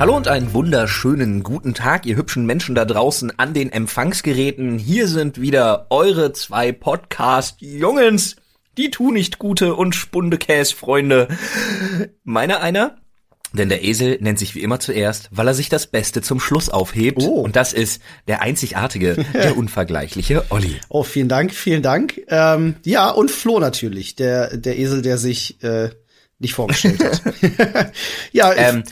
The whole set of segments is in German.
Hallo und einen wunderschönen guten Tag, ihr hübschen Menschen da draußen an den Empfangsgeräten. Hier sind wieder eure zwei Podcast-Jungens, die tu nicht gute und Spundekäs-Freunde. Meiner einer, denn der Esel nennt sich wie immer zuerst, weil er sich das Beste zum Schluss aufhebt. Oh. Und das ist der einzigartige, der unvergleichliche Olli. Oh, vielen Dank, vielen Dank. Ähm, ja, und Flo natürlich, der, der Esel, der sich äh, nicht vorgestellt hat. ja, Ähm,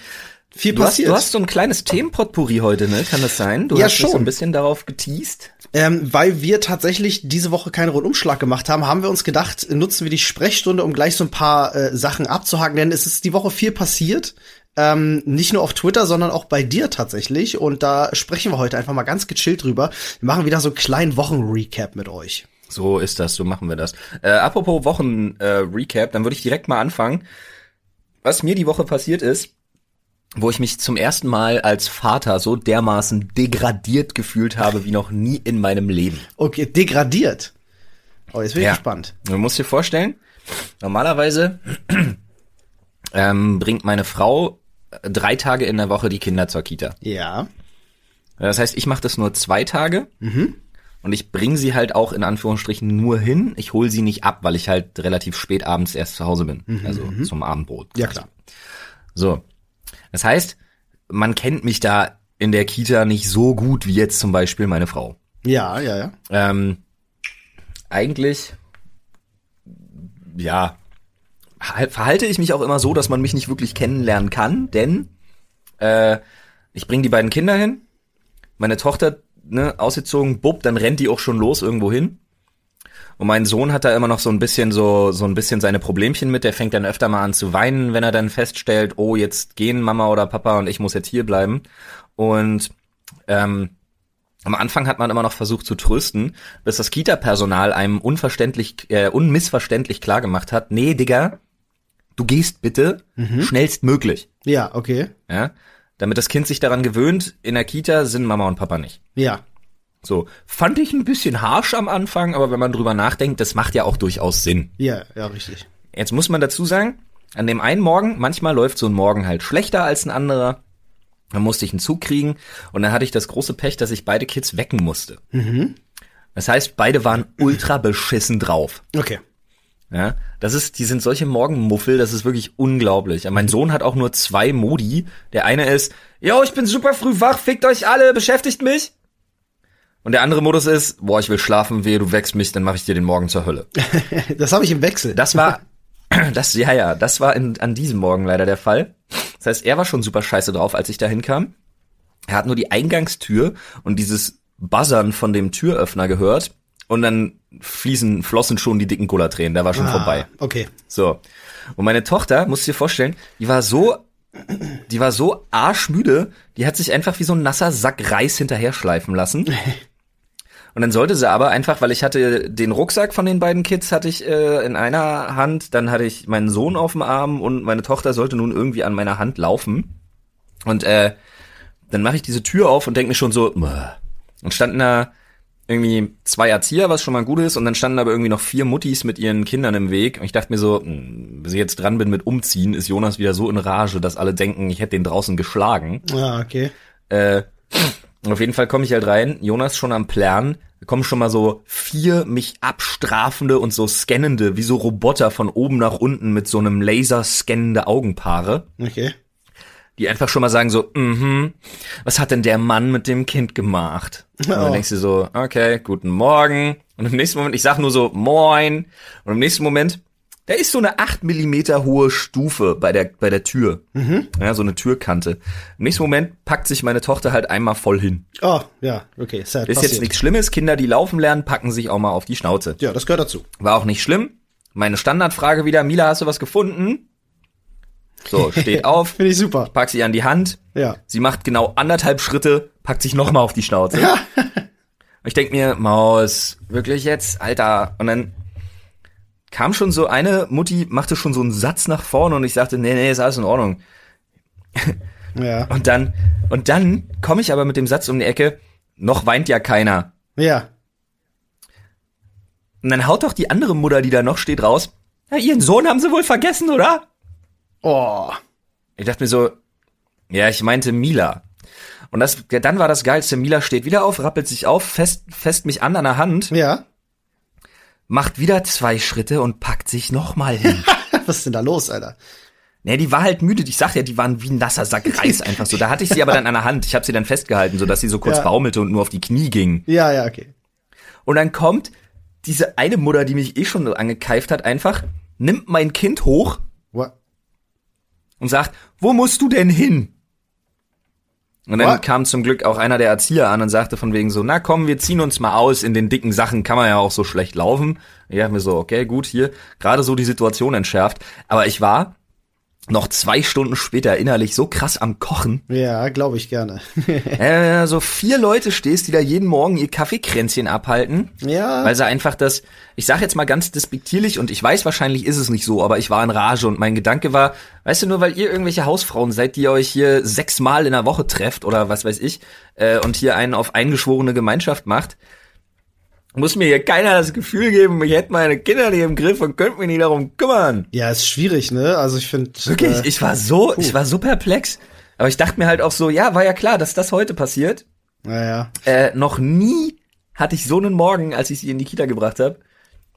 viel du, hast, passiert. du hast so ein kleines Themenpotpourri heute, ne? Kann das sein? Du Ja, hast dich so schon. ein bisschen darauf geteased. Ähm, weil wir tatsächlich diese Woche keinen Rundumschlag gemacht haben, haben wir uns gedacht, nutzen wir die Sprechstunde, um gleich so ein paar äh, Sachen abzuhaken, denn es ist die Woche viel passiert. Ähm, nicht nur auf Twitter, sondern auch bei dir tatsächlich. Und da sprechen wir heute einfach mal ganz gechillt drüber. Wir machen wieder so einen kleinen Wochenrecap mit euch. So ist das, so machen wir das. Äh, apropos Wochen-Recap, äh, dann würde ich direkt mal anfangen. Was mir die Woche passiert ist, wo ich mich zum ersten Mal als Vater so dermaßen degradiert gefühlt habe wie noch nie in meinem Leben. Okay, degradiert. Oh, jetzt bin ich Ja. gespannt. Du musst dir vorstellen, normalerweise ähm, bringt meine Frau äh, drei Tage in der Woche die Kinder zur Kita. Ja. Das heißt, ich mache das nur zwei Tage und ich bringe sie halt auch in Anführungsstrichen nur hin. Ich hole sie nicht ab, weil ich halt relativ spät abends erst zu Hause bin, also zum Abendbrot. Ja, klar. So, das heißt, man kennt mich da in der Kita nicht so gut wie jetzt zum Beispiel meine Frau. Ja, ja, ja. Ähm, eigentlich, ja, hal- verhalte ich mich auch immer so, dass man mich nicht wirklich kennenlernen kann, denn äh, ich bringe die beiden Kinder hin, meine Tochter, ne, ausgezogen, bub, dann rennt die auch schon los irgendwo hin. Und mein Sohn hat da immer noch so ein bisschen so, so ein bisschen seine Problemchen mit. Der fängt dann öfter mal an zu weinen, wenn er dann feststellt, oh, jetzt gehen Mama oder Papa und ich muss jetzt hier bleiben. Und ähm, am Anfang hat man immer noch versucht zu trösten, bis das Kita-Personal einem unverständlich, äh, unmissverständlich klar gemacht hat, nee, Digga, du gehst bitte schnellstmöglich. Ja, okay. Ja? Damit das Kind sich daran gewöhnt, in der Kita sind Mama und Papa nicht. Ja. So, fand ich ein bisschen harsh am Anfang, aber wenn man drüber nachdenkt, das macht ja auch durchaus Sinn. Ja, ja, richtig. Jetzt muss man dazu sagen, an dem einen Morgen, manchmal läuft so ein Morgen halt schlechter als ein anderer. Dann musste ich einen Zug kriegen und dann hatte ich das große Pech, dass ich beide Kids wecken musste. Das heißt, beide waren ultra beschissen drauf. Okay. Ja, das ist, die sind solche Morgenmuffel, das ist wirklich unglaublich. Und mein Sohn hat auch nur zwei Modi. Der eine ist, yo, ich bin super früh wach, fickt euch alle, beschäftigt mich. Und der andere Modus ist, boah, ich will schlafen, wehe, du wächst mich, dann mache ich dir den Morgen zur Hölle. Das habe ich im Wechsel. Das war, das, ja, ja, das war in, an diesem Morgen leider der Fall. Das heißt, er war schon super scheiße drauf, als ich da hinkam. Er hat nur die Eingangstür und dieses Buzzern von dem Türöffner gehört. Und dann fließen, flossen schon die dicken Cola-Tränen, der war schon vorbei. Ah, Okay. So. Und meine Tochter, musst du dir vorstellen, die war so, die war so arschmüde, die hat sich einfach wie so ein nasser Sack Reis hinterher schleifen lassen. Und dann sollte sie aber einfach, weil ich hatte den Rucksack von den beiden Kids hatte ich äh, in einer Hand, dann hatte ich meinen Sohn auf dem Arm und meine Tochter sollte nun irgendwie an meiner Hand laufen. Und äh, dann mache ich diese Tür auf und denk mir schon so, "Bäh." und standen da irgendwie zwei Erzieher, was schon mal gut ist, und dann standen aber irgendwie noch vier Muttis mit ihren Kindern im Weg. Und ich dachte mir so, hm, bis ich jetzt dran bin mit Umziehen, ist Jonas wieder so in Rage, dass alle denken, ich hätte den draußen geschlagen. Ah, okay. Äh, auf jeden Fall komme ich halt rein, Jonas schon am Plan, da kommen schon mal so vier mich abstrafende und so scannende, wie so Roboter von oben nach unten mit so einem Laser scannende Augenpaare, Okay. die einfach schon mal sagen so, mhm, was hat denn der Mann mit dem Kind gemacht? Und dann Oh. denkst du so, okay, guten Morgen. Und im nächsten Moment, ich sag nur so, moin. Und im nächsten Moment, da ist so eine 8 Millimeter hohe Stufe bei der, bei der Tür. Ja, so eine Türkante. Im nächsten Moment packt sich meine Tochter halt einmal voll hin. Oh, ja, okay. Sad. Ist passiert. jetzt nichts Schlimmes. Kinder, die laufen lernen, packen sich auch mal auf die Schnauze. Ja, das gehört dazu. War auch nicht schlimm. Meine Standardfrage wieder, Mila, hast du was gefunden? So, steht auf, Finde ich super. pack sie an die Hand. Ja. Sie macht genau anderthalb Schritte, packt sich nochmal auf die Schnauze. Und ich denk mir, Maus, wirklich jetzt? Alter. Und dann kam schon so eine Mutti, machte schon so einen Satz nach vorne und ich sagte, nee, nee, ist alles in Ordnung. Ja. Und dann, und dann komme ich aber mit dem Satz um die Ecke, noch weint ja keiner. Ja. Und dann haut doch die andere Mutter, die da noch steht, raus. Ja, ihren Sohn haben sie wohl vergessen, oder? Oh. Ich dachte mir so, Ja, ich meinte Mila. Und das, dann war das Geilste. Mila steht wieder auf, rappelt sich auf, fest, fest mich an an der Hand, Ja. Macht wieder zwei Schritte und packt sich nochmal hin. Was ist denn da los, Alter? Nee, die war halt müde. Ich sag ja, die waren wie ein nasser Sack Reis einfach so. Da hatte ich sie aber dann an der Hand. Ich habe sie dann festgehalten, so dass sie so kurz Ja. baumelte und nur auf die Knie ging. Ja, ja, okay. Und dann kommt diese eine Mutter, die mich eh schon angekeift hat, einfach, nimmt mein Kind hoch What? und sagt, wo musst du denn hin? Und dann What? kam zum Glück auch einer der Erzieher an und sagte von wegen so, na komm, wir ziehen uns mal aus, in den dicken Sachen kann man ja auch so schlecht laufen. Ich dachte mir so, okay, gut, hier, gerade so die Situation entschärft. Aber ich war noch zwei Stunden später innerlich so krass am Kochen. Ja, glaube ich gerne. äh, so vier Leute stehst, die da jeden Morgen ihr Kaffeekränzchen abhalten. ja. Weil sie einfach das, ich sage jetzt mal ganz despektierlich und ich weiß, wahrscheinlich ist es nicht so, aber ich war in Rage und mein Gedanke war, weißt du, nur weil ihr irgendwelche Hausfrauen seid, die ihr euch hier sechsmal in der Woche trefft oder was weiß ich, äh, und hier einen auf eingeschworene Gemeinschaft macht, muss mir hier keiner das Gefühl geben, ich hätte meine Kinder nicht im Griff und könnte mich nicht darum kümmern. ja, ist schwierig, ne? Also ich finde. Wirklich, Äh, ich war so, ich war so perplex. Aber ich dachte mir halt auch so, ja, war ja klar, dass das heute passiert. naja. Äh, noch nie hatte ich so einen Morgen, als ich sie in die Kita gebracht habe.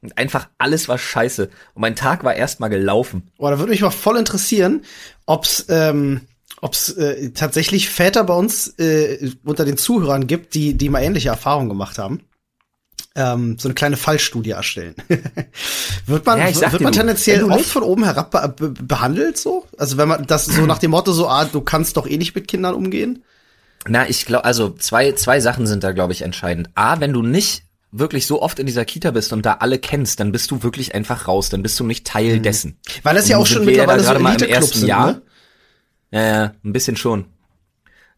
Und einfach alles war scheiße. Und mein Tag war erstmal gelaufen. Oh, da würde mich mal voll interessieren, ob's ähm, ob's äh, tatsächlich Väter bei uns äh, unter den Zuhörern gibt, die die mal ähnliche Erfahrungen gemacht haben. Ähm, so eine kleine Fallstudie erstellen. wird man Ja, wird man tendenziell oft von oben herab be be behandelt so? Also wenn man das so nach dem Motto so ah, du kannst doch eh nicht mit Kindern umgehen? Na, ich glaube, also zwei, zwei Sachen sind da, glaube ich, entscheidend. A, wenn du nicht wirklich so oft in dieser Kita bist und da alle kennst, dann bist du wirklich einfach raus, dann bist du nicht Teil dessen. Weil das ja auch schon mittlerweile so mal im ersten sind, Jahr. ne? Ja, ja, ein bisschen schon.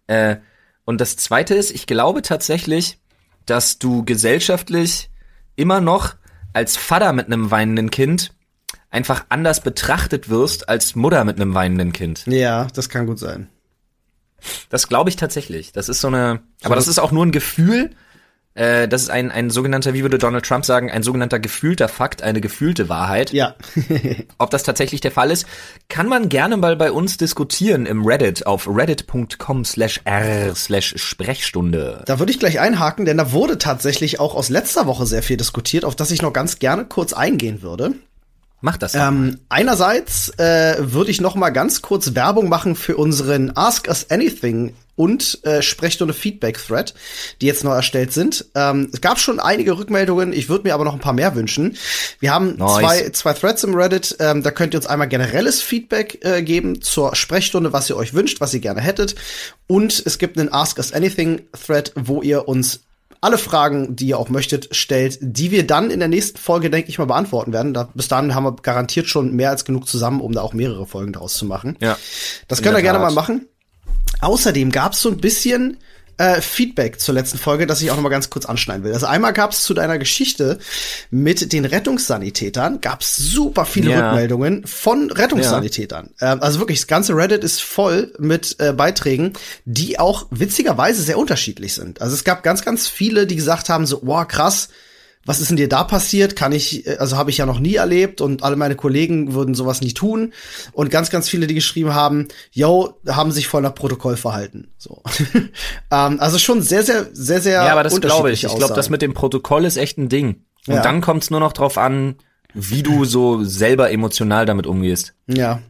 Äh, und das zweite ist, ich glaube tatsächlich, dass du gesellschaftlich immer noch als Vater mit einem weinenden Kind einfach anders betrachtet wirst als Mutter mit einem weinenden Kind. Ja, das kann gut sein. Das glaube ich tatsächlich. Das ist so eine, aber das ist auch nur ein Gefühl. Äh, das ist ein, ein sogenannter, wie würde Donald Trump sagen, ein sogenannter gefühlter Fakt, eine gefühlte Wahrheit. Ja. Ob das tatsächlich der Fall ist, kann man gerne mal bei uns diskutieren im Reddit auf reddit.com slash r slash Sprechstunde. Da würde ich gleich einhaken, denn da wurde tatsächlich auch aus letzter Woche sehr viel diskutiert, auf das ich noch ganz gerne kurz eingehen würde. Mach das. Ähm, einerseits äh, würde ich noch mal ganz kurz Werbung machen für unseren Ask Us Anything und äh, Sprechstunde Feedback Thread, die jetzt neu erstellt sind. Ähm, es gab schon einige Rückmeldungen, ich würde mir aber noch ein paar mehr wünschen. Wir haben Nice. zwei, zwei Threads im Reddit, ähm, da könnt ihr uns einmal generelles Feedback äh, geben zur Sprechstunde, was ihr euch wünscht, was ihr gerne hättet. Und es gibt einen Ask Us Anything Thread, wo ihr uns alle Fragen, die ihr auch möchtet, stellt, die wir dann in der nächsten Folge, denke ich mal, beantworten werden. Da, bis dahin haben wir garantiert schon mehr als genug zusammen, um da auch mehrere Folgen draus zu machen. Ja. Das könnt ihr gerne mal machen. Außerdem gab es so ein bisschen äh, Feedback zur letzten Folge, das ich auch noch mal ganz kurz anschneiden will. Also einmal gab es zu deiner Geschichte mit den Rettungssanitätern, gab es super viele Ja. Rückmeldungen von Rettungssanitätern. Ähm, also wirklich, das ganze Reddit ist voll mit äh, Beiträgen, die auch witzigerweise sehr unterschiedlich sind. Also es gab ganz, ganz viele, die gesagt haben so, wow, krass, was ist denn dir da passiert? Kann ich, äh, also habe ich ja noch nie erlebt und alle meine Kollegen würden sowas nie tun. Und ganz, ganz viele, die geschrieben haben, yo, haben sich voll nach Protokoll verhalten. So. ähm, also schon sehr, sehr, sehr, sehr. Ja, aber das glaube ich. Ich glaube, das mit dem Protokoll ist echt ein Ding. Und Ja. dann kommt es nur noch drauf an, wie du so selber emotional damit umgehst. Ja.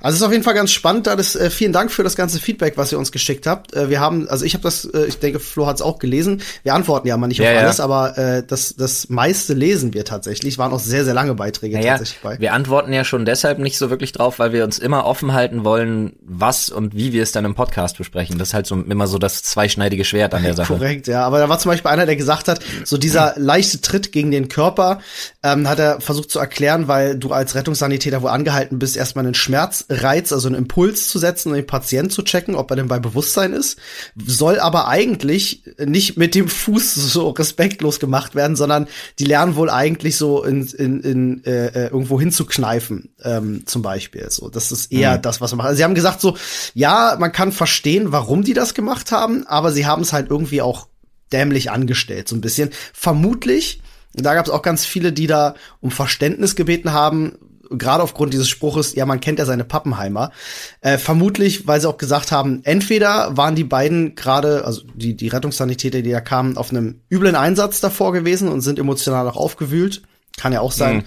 Also es ist auf jeden Fall ganz spannend, da das äh, vielen Dank für das ganze Feedback, was ihr uns geschickt habt. Äh, wir haben, also ich habe das, äh, ich denke, Flo hat es auch gelesen. Wir antworten ja mal nicht Ja, auf ja. alles, aber äh, das das meiste lesen wir tatsächlich. Es waren auch sehr sehr lange Beiträge Naja, tatsächlich bei. wir antworten ja schon deshalb nicht so wirklich drauf, weil wir uns immer offen halten wollen, was und wie wir es dann im Podcast besprechen. Das ist halt so immer so das zweischneidige Schwert an der Sache. Korrekt, ja. Aber da war zum Beispiel einer, der gesagt hat, so dieser leichte Tritt gegen den Körper, ähm, hat er versucht zu erklären, weil du als Rettungssanitäter wohl angehalten bist, erstmal einen Schmerzreiz, also einen Impuls zu setzen und den Patient zu checken, ob er denn bei Bewusstsein ist. Soll aber eigentlich nicht mit dem Fuß so respektlos gemacht werden, sondern die lernen wohl eigentlich so in, in, in äh, äh, irgendwo hinzukneifen, ähm, zum Beispiel. So, das ist eher das, was man macht. Also sie haben gesagt so, ja, man kann verstehen, warum die das gemacht haben, aber sie haben es halt irgendwie auch dämlich angestellt, so ein bisschen. Vermutlich, da gab es auch ganz viele, die da um Verständnis gebeten haben, gerade aufgrund dieses Spruches, ja, man kennt ja seine Pappenheimer. Äh, vermutlich, weil sie auch gesagt haben, entweder waren die beiden gerade, also die, die Rettungssanitäter, die da kamen, auf einem üblen Einsatz davor gewesen und sind emotional auch aufgewühlt. Kann ja auch sein. Mhm.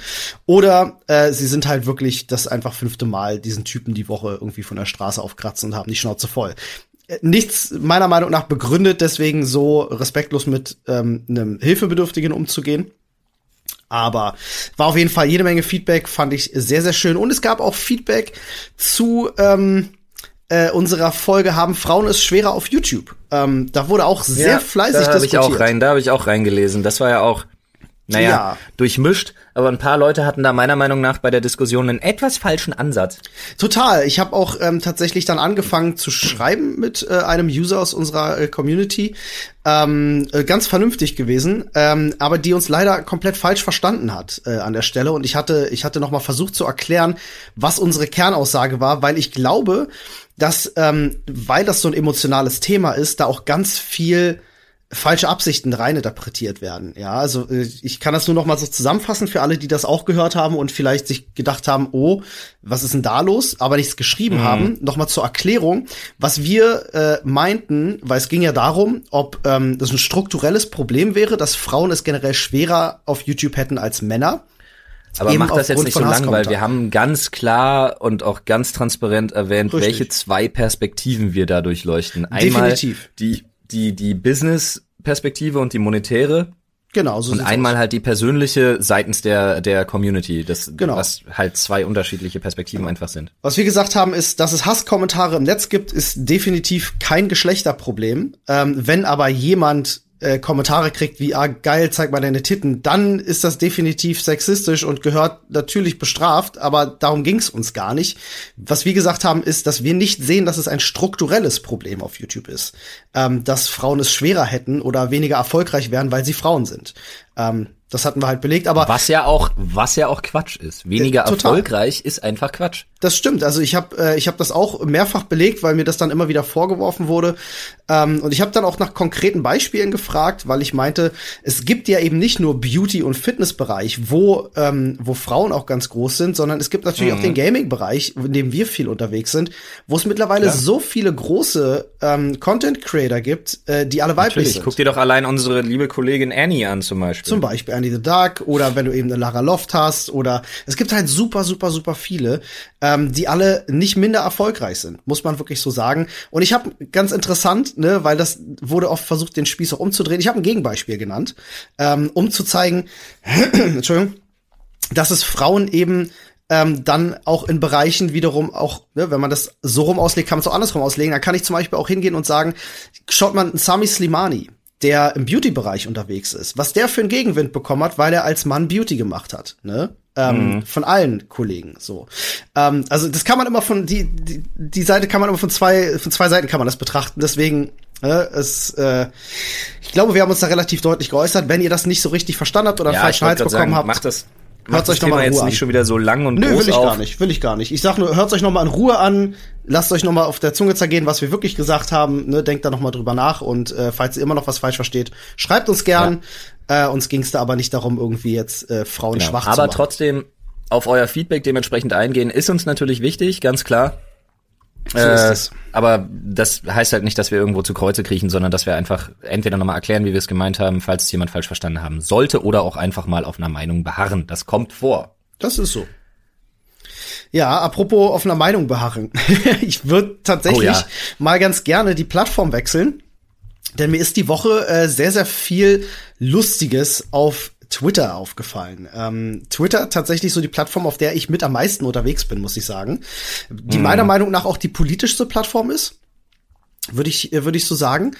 Oder äh, sie sind halt wirklich das einfach fünfte Mal diesen Typen die Woche irgendwie von der Straße aufkratzen und haben die Schnauze voll. Äh, nichts meiner Meinung nach begründet, deswegen so respektlos mit ähm, einem Hilfebedürftigen umzugehen. Aber war auf jeden Fall jede Menge Feedback, fand ich sehr, sehr schön. Und es gab auch Feedback zu ähm, äh, unserer Folge Haben Frauen es schwerer auf YouTube. Ähm, da wurde auch sehr ja, fleißig da diskutiert. Ich auch rein, da habe ich auch reingelesen. Das war ja auch naja, ja. durchmischt, aber ein paar Leute hatten da meiner Meinung nach bei der Diskussion einen etwas falschen Ansatz. Total. Ich habe auch ähm, tatsächlich dann angefangen zu schreiben mit äh, einem User aus unserer äh, Community. Ähm, äh, ganz vernünftig gewesen, ähm, aber die uns leider komplett falsch verstanden hat äh, an der Stelle. Und ich hatte, ich hatte noch mal versucht zu erklären, was unsere Kernaussage war, weil ich glaube, dass, ähm, weil das so ein emotionales Thema ist, da auch ganz viel falsche Absichten reininterpretiert werden. Ja, also äh, ich kann das nur noch mal so zusammenfassen für alle, die das auch gehört haben und vielleicht sich gedacht haben, oh, was ist denn da los, aber nichts geschrieben mhm. haben. Noch mal zur Erklärung, was wir äh, meinten, weil es ging ja darum, ob ähm, das ein strukturelles Problem wäre, dass Frauen es generell schwerer auf YouTube hätten als Männer. Aber mach das jetzt nicht so lang, weil wir haben ganz klar und auch ganz transparent erwähnt, Richtig. welche zwei Perspektiven wir da durchleuchten. Einmal Definitiv. die die, die Business-Perspektive und die monetäre. Genau, so Und einmal aus. halt die persönliche seitens der, der Community, das, genau. was halt zwei unterschiedliche Perspektiven einfach sind. Was wir gesagt haben, ist, dass es Hasskommentare im Netz gibt, ist definitiv kein Geschlechterproblem. Ähm, wenn aber jemand äh, Kommentare kriegt wie, ah, geil, zeig mal deine Titten, dann ist das definitiv sexistisch und gehört natürlich bestraft, aber darum ging's uns gar nicht. Was wir gesagt haben, ist, dass wir nicht sehen, dass es ein strukturelles Problem auf YouTube ist, ähm, dass Frauen es schwerer hätten oder weniger erfolgreich wären, weil sie Frauen sind. Ähm, das hatten wir halt belegt, aber was ja auch was ja auch Quatsch ist. Weniger äh, erfolgreich ist einfach Quatsch. Das stimmt. Also ich habe äh, ich habe das auch mehrfach belegt, weil mir das dann immer wieder vorgeworfen wurde. Ähm, und ich habe dann auch nach konkreten Beispielen gefragt, weil ich meinte, es gibt ja eben nicht nur Beauty und Fitnessbereich, wo ähm, wo Frauen auch ganz groß sind, sondern es gibt natürlich mhm. auch den Gaming Bereich, in dem wir viel unterwegs sind, wo es mittlerweile ja. so viele große ähm, Content Creator gibt, äh, die alle weiblich natürlich. sind. Guck dir doch allein unsere liebe Kollegin Annie an zum Beispiel. Zum Beispiel Annie the Dark oder wenn du eben eine Lara Loft hast oder es gibt halt super, super, super viele, ähm, die alle nicht minder erfolgreich sind, muss man wirklich so sagen. Und ich habe ganz interessant, ne, weil das wurde oft versucht, den Spieß auch umzudrehen. Ich habe ein Gegenbeispiel genannt, ähm, um zu zeigen, Entschuldigung, dass es Frauen eben ähm, dann auch in Bereichen wiederum auch, ne, wenn man das so rum auslegt, kann man es auch andersrum auslegen. Da kann ich zum Beispiel auch hingehen und sagen, schaut man Sami Slimani, der im Beauty-Bereich unterwegs ist, was der für einen Gegenwind bekommen hat, weil er als Mann Beauty gemacht hat, ne? Ähm, mhm. Von allen Kollegen so. Ähm, also das kann man immer von die, die die Seite kann man immer von zwei von zwei Seiten kann man das betrachten. Deswegen äh, es, äh, ich glaube, wir haben uns da relativ deutlich geäußert. Wenn ihr das nicht so richtig verstanden habt oder einen falschen Hals bekommen sagen, habt, macht das Hört euch nochmal jetzt an. nicht schon wieder so lang und Nö, groß will ich auf. gar nicht, will ich gar nicht. Ich sag nur, hört euch nochmal in Ruhe an, lasst euch nochmal auf der Zunge zergehen, was wir wirklich gesagt haben, ne, denkt da nochmal drüber nach und äh, falls ihr immer noch was falsch versteht, schreibt uns gern. Äh, uns ging es da aber nicht darum, irgendwie jetzt äh, Frauen genau. schwach aber zu machen. Aber trotzdem auf euer Feedback dementsprechend eingehen, ist uns natürlich wichtig, ganz klar. So äh, aber das heißt halt nicht, dass wir irgendwo zu Kreuze kriechen, sondern dass wir einfach entweder nochmal erklären, wie wir es gemeint haben, falls es jemand falsch verstanden haben sollte, oder auch einfach mal auf einer Meinung beharren. Das kommt vor. Das ist so. Ja, apropos auf einer Meinung beharren. ich würde tatsächlich oh ja. mal ganz gerne die Plattform wechseln. Denn mir ist die Woche äh, sehr, sehr viel Lustiges auf Twitter aufgefallen. Ähm, Twitter tatsächlich so die Plattform, auf der ich mit am meisten unterwegs bin, muss ich sagen. Die mhm. meiner Meinung nach auch die politischste Plattform ist. Würde ich, würde ich so sagen.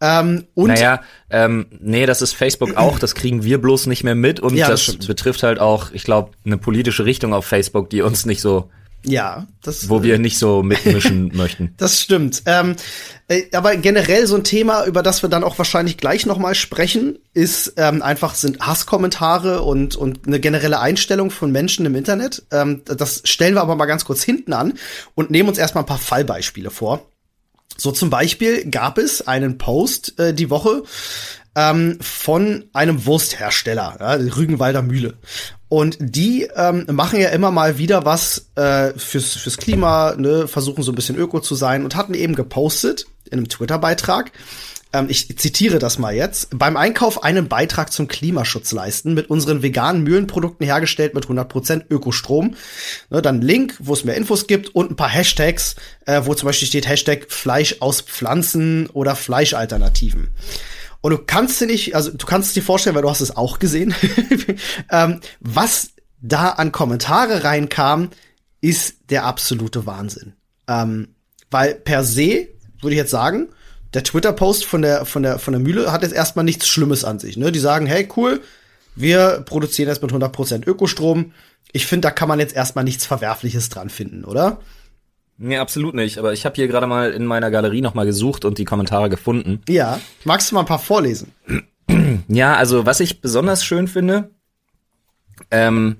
Ähm, und naja, ähm, nee, das ist Facebook auch, das kriegen wir bloß nicht mehr mit und ja, das, das betrifft halt auch, ich glaube, eine politische Richtung auf Facebook, die uns nicht so ja, das. Wo wir nicht so mitmischen möchten. Das stimmt. Ähm, äh, aber generell so ein Thema, über das wir dann auch wahrscheinlich gleich noch mal sprechen, ist ähm, einfach sind Hasskommentare und und eine generelle Einstellung von Menschen im Internet. Ähm, das stellen wir aber mal ganz kurz hinten an und nehmen uns erstmal ein paar Fallbeispiele vor. So zum Beispiel gab es einen Post äh, die Woche ähm, von einem Wursthersteller, ja, Rügenwalder Mühle. Und die ähm, machen ja immer mal wieder was äh, fürs, fürs Klima, ne, versuchen so ein bisschen öko zu sein und hatten eben gepostet in einem Twitter-Beitrag, ähm, ich zitiere das mal jetzt, beim Einkauf einen Beitrag zum Klimaschutz leisten, mit unseren veganen Mühlenprodukten hergestellt mit 100% Ökostrom. Ne, dann Link, wo es mehr Infos gibt und ein paar Hashtags, äh, wo zum Beispiel steht Hashtag Fleisch aus Pflanzen oder Fleischalternativen. Und du kannst dir nicht, also du kannst dir vorstellen, weil du hast es auch gesehen, ähm, was da an Kommentare reinkam, ist der absolute Wahnsinn. Ähm, weil per se, würde ich jetzt sagen, der Twitter-Post von der, von, der, von der Mühle hat jetzt erstmal nichts Schlimmes an sich. Ne? Die sagen, hey, cool, wir produzieren jetzt mit 100% Ökostrom. Ich finde, da kann man jetzt erstmal nichts Verwerfliches dran finden, oder? Nee, absolut nicht. Aber ich habe hier gerade mal in meiner Galerie noch mal gesucht und die Kommentare gefunden. Ja. Magst du mal ein paar vorlesen? Ja, also was ich besonders schön finde, ähm,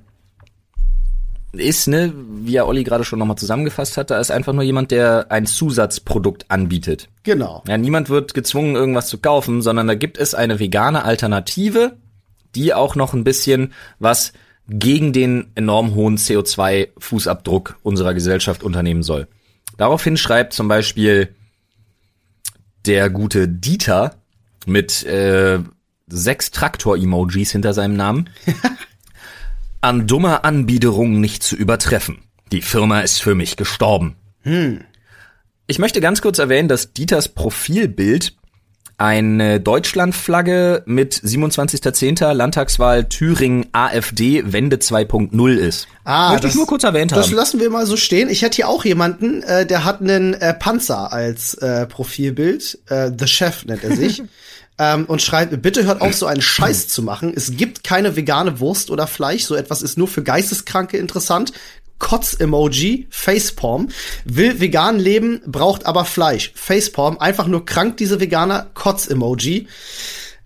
ist, ne, wie ja Olli gerade schon nochmal zusammengefasst hat, da ist einfach nur jemand, der ein Zusatzprodukt anbietet. Genau. Ja, niemand wird gezwungen, irgendwas zu kaufen, sondern da gibt es eine vegane Alternative, die auch noch ein bisschen was gegen den enorm hohen CO2-Fußabdruck unserer Gesellschaft unternehmen soll. Daraufhin schreibt zum Beispiel der gute Dieter mit äh, sechs Traktor-Emojis hinter seinem Namen. An dummer Anbiederung nicht zu übertreffen. Die Firma ist für mich gestorben. Hm. Ich möchte ganz kurz erwähnen, dass Dieters Profilbild eine Deutschlandflagge mit 27.10. Landtagswahl Thüringen AfD Wende 2.0 ist. Ah, Möchte das, ich nur kurz erwähnt das haben. lassen wir mal so stehen. Ich hätte hier auch jemanden, äh, der hat einen äh, Panzer als äh, Profilbild. Äh, The Chef nennt er sich. ähm, und schreibt, bitte hört auf, so einen Scheiß zu machen. Es gibt keine vegane Wurst oder Fleisch. So etwas ist nur für Geisteskranke interessant. Kotz-Emoji, Facepalm. Will vegan leben, braucht aber Fleisch. Facepalm, einfach nur krank, diese Veganer. Kotz-Emoji.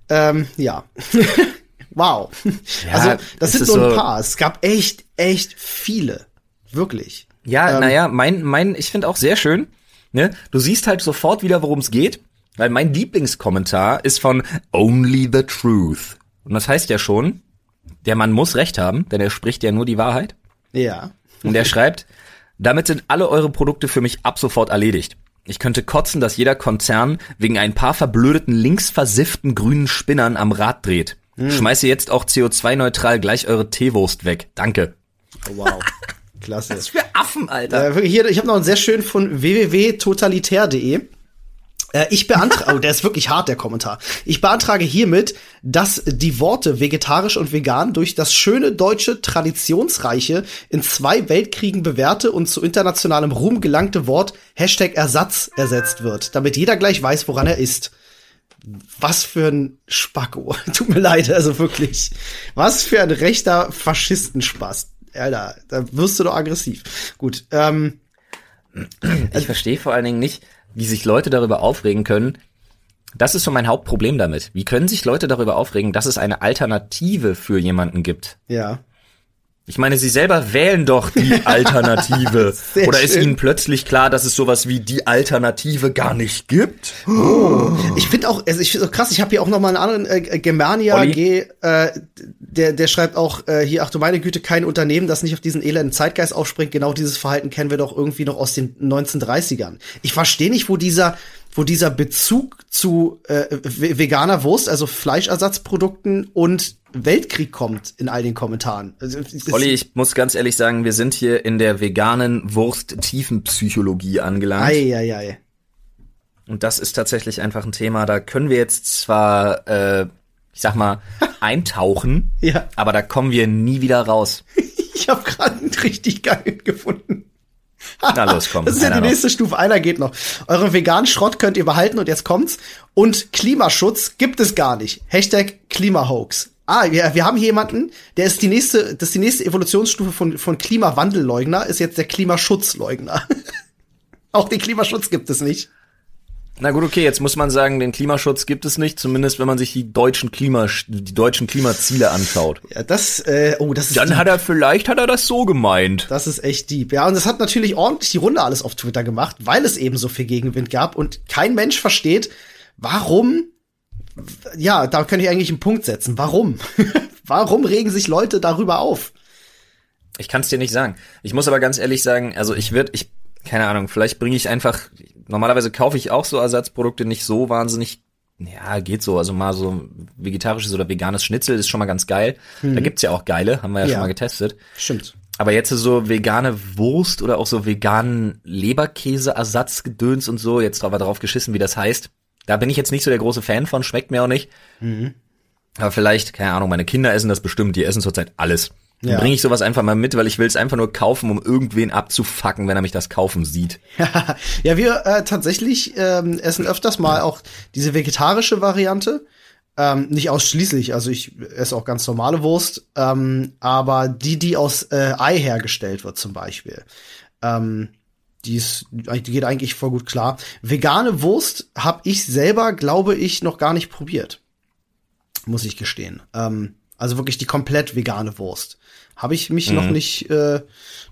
Ähm, ja. wow. Ja, also, das sind nur ein so- paar. Es gab echt, echt viele. Wirklich. Ja, Ähm, naja, mein, mein, ich finde auch sehr schön, ne? Du siehst halt sofort wieder, worum es geht, weil mein Lieblingskommentar ist von Only the Truth. Und das heißt ja schon, der Mann muss recht haben, denn er spricht ja nur die Wahrheit. Ja. Und er schreibt, damit sind alle eure Produkte für mich ab sofort erledigt. Ich könnte kotzen, dass jeder Konzern wegen ein paar verblödeten linksversifften grünen Spinnern am Rad dreht. Schmeiße jetzt auch CO2-neutral gleich eure Teewurst weg. Danke. Oh, wow. Klasse. für Affen, Alter. Äh, hier, ich habe noch einen sehr schönen von www.totalitär.de. Äh, ich beantrage, oh, der ist wirklich hart, der Kommentar. Ich beantrage hiermit, dass die Worte vegetarisch und vegan durch das schöne deutsche, traditionsreiche, in zwei Weltkriegen bewährte und zu internationalem Ruhm gelangte Wort Hashtag Ersatz ersetzt wird, damit jeder gleich weiß, woran er ist. Was für ein Spacko. Tut mir leid, also wirklich. Was für ein rechter Faschistenspaß. Alter, da wirst du doch aggressiv. Gut, ähm, Ich verstehe vor allen Dingen nicht, wie sich Leute darüber aufregen können. Das ist so mein Hauptproblem damit. Wie können sich Leute darüber aufregen, dass es eine Alternative für jemanden gibt? ja. Ich meine, sie selber wählen doch die Alternative. Oder ist schön. ihnen plötzlich klar, dass es sowas wie die Alternative gar nicht gibt? Ich finde auch, also ich finde so krass, ich habe hier auch noch mal einen anderen äh, Germania Olli? G, äh, der der schreibt auch äh, hier, ach du meine Güte, kein Unternehmen, das nicht auf diesen elenden Zeitgeist aufspringt. Genau dieses Verhalten kennen wir doch irgendwie noch aus den 1930ern. Ich verstehe nicht, wo dieser wo dieser Bezug zu äh, ve- veganer Wurst, also Fleischersatzprodukten und Weltkrieg kommt in all den Kommentaren. Also, Olli, ich muss ganz ehrlich sagen, wir sind hier in der veganen Wurst-Tiefenpsychologie angelangt. Ei, ei, ei. Und das ist tatsächlich einfach ein Thema, da können wir jetzt zwar, äh, ich sag mal, eintauchen, Ja. aber da kommen wir nie wieder raus. Ich habe gerade einen richtig geilen gefunden. Na los, komm. Das ist ja die noch. nächste Stufe. Einer geht noch. Euren veganen Schrott könnt ihr behalten und jetzt kommt's. Und Klimaschutz gibt es gar nicht. Hashtag Klimahoax. Ah, wir, wir haben hier jemanden, der ist die nächste, das ist die nächste Evolutionsstufe von, von Klimawandelleugner, ist jetzt der Klimaschutzleugner. Auch den Klimaschutz gibt es nicht. Na gut, okay, jetzt muss man sagen, den Klimaschutz gibt es nicht, zumindest wenn man sich die deutschen Klima, die deutschen Klimaziele anschaut. Ja, das, äh, oh, das ist Dann deep. hat er, vielleicht hat er das so gemeint. Das ist echt deep. Ja, und das hat natürlich ordentlich die Runde alles auf Twitter gemacht, weil es eben so viel Gegenwind gab und kein Mensch versteht, warum, ja, da könnte ich eigentlich einen Punkt setzen. Warum? warum regen sich Leute darüber auf? Ich kann es dir nicht sagen. Ich muss aber ganz ehrlich sagen, also ich würde, ich, keine Ahnung, vielleicht bringe ich einfach, normalerweise kaufe ich auch so Ersatzprodukte nicht so wahnsinnig, ja, geht so, also mal so vegetarisches oder veganes Schnitzel ist schon mal ganz geil. Mhm. Da gibt's ja auch geile, haben wir ja, ja. schon mal getestet. Stimmt. Aber jetzt so vegane Wurst oder auch so veganen Leberkäse-Ersatzgedöns und so, jetzt aber drauf geschissen, wie das heißt. Da bin ich jetzt nicht so der große Fan von, schmeckt mir auch nicht. Mhm. Aber vielleicht, keine Ahnung, meine Kinder essen das bestimmt, die essen zurzeit alles. Dann ja. bringe ich sowas einfach mal mit, weil ich will es einfach nur kaufen, um irgendwen abzufacken, wenn er mich das kaufen sieht. ja, wir äh, tatsächlich ähm, essen öfters mal auch diese vegetarische Variante. Ähm, nicht ausschließlich, also ich esse auch ganz normale Wurst, ähm, aber die, die aus äh, Ei hergestellt wird zum Beispiel. Ähm, die, ist, die geht eigentlich voll gut klar. Vegane Wurst habe ich selber, glaube ich, noch gar nicht probiert. Muss ich gestehen. Ähm, also wirklich die komplett vegane Wurst. Habe ich mich mhm. noch nicht äh,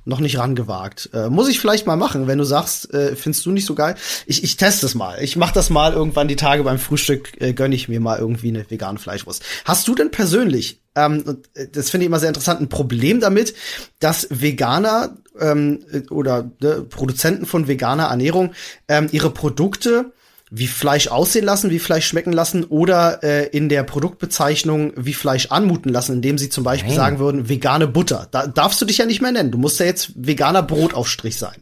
noch nicht rangewagt. Äh, muss ich vielleicht mal machen, wenn du sagst, äh, findest du nicht so geil. Ich, ich teste es mal. Ich mache das mal irgendwann die Tage beim Frühstück, äh, gönne ich mir mal irgendwie eine vegane Fleischwurst. Hast du denn persönlich, ähm, äh, das finde ich immer sehr interessant, ein Problem damit, dass Veganer ähm, oder äh, Produzenten von veganer Ernährung ähm, ihre Produkte wie Fleisch aussehen lassen, wie Fleisch schmecken lassen oder äh, in der Produktbezeichnung wie Fleisch anmuten lassen, indem sie zum Beispiel Nein. sagen würden, vegane Butter. Da darfst du dich ja nicht mehr nennen. Du musst ja jetzt veganer Brotaufstrich sein.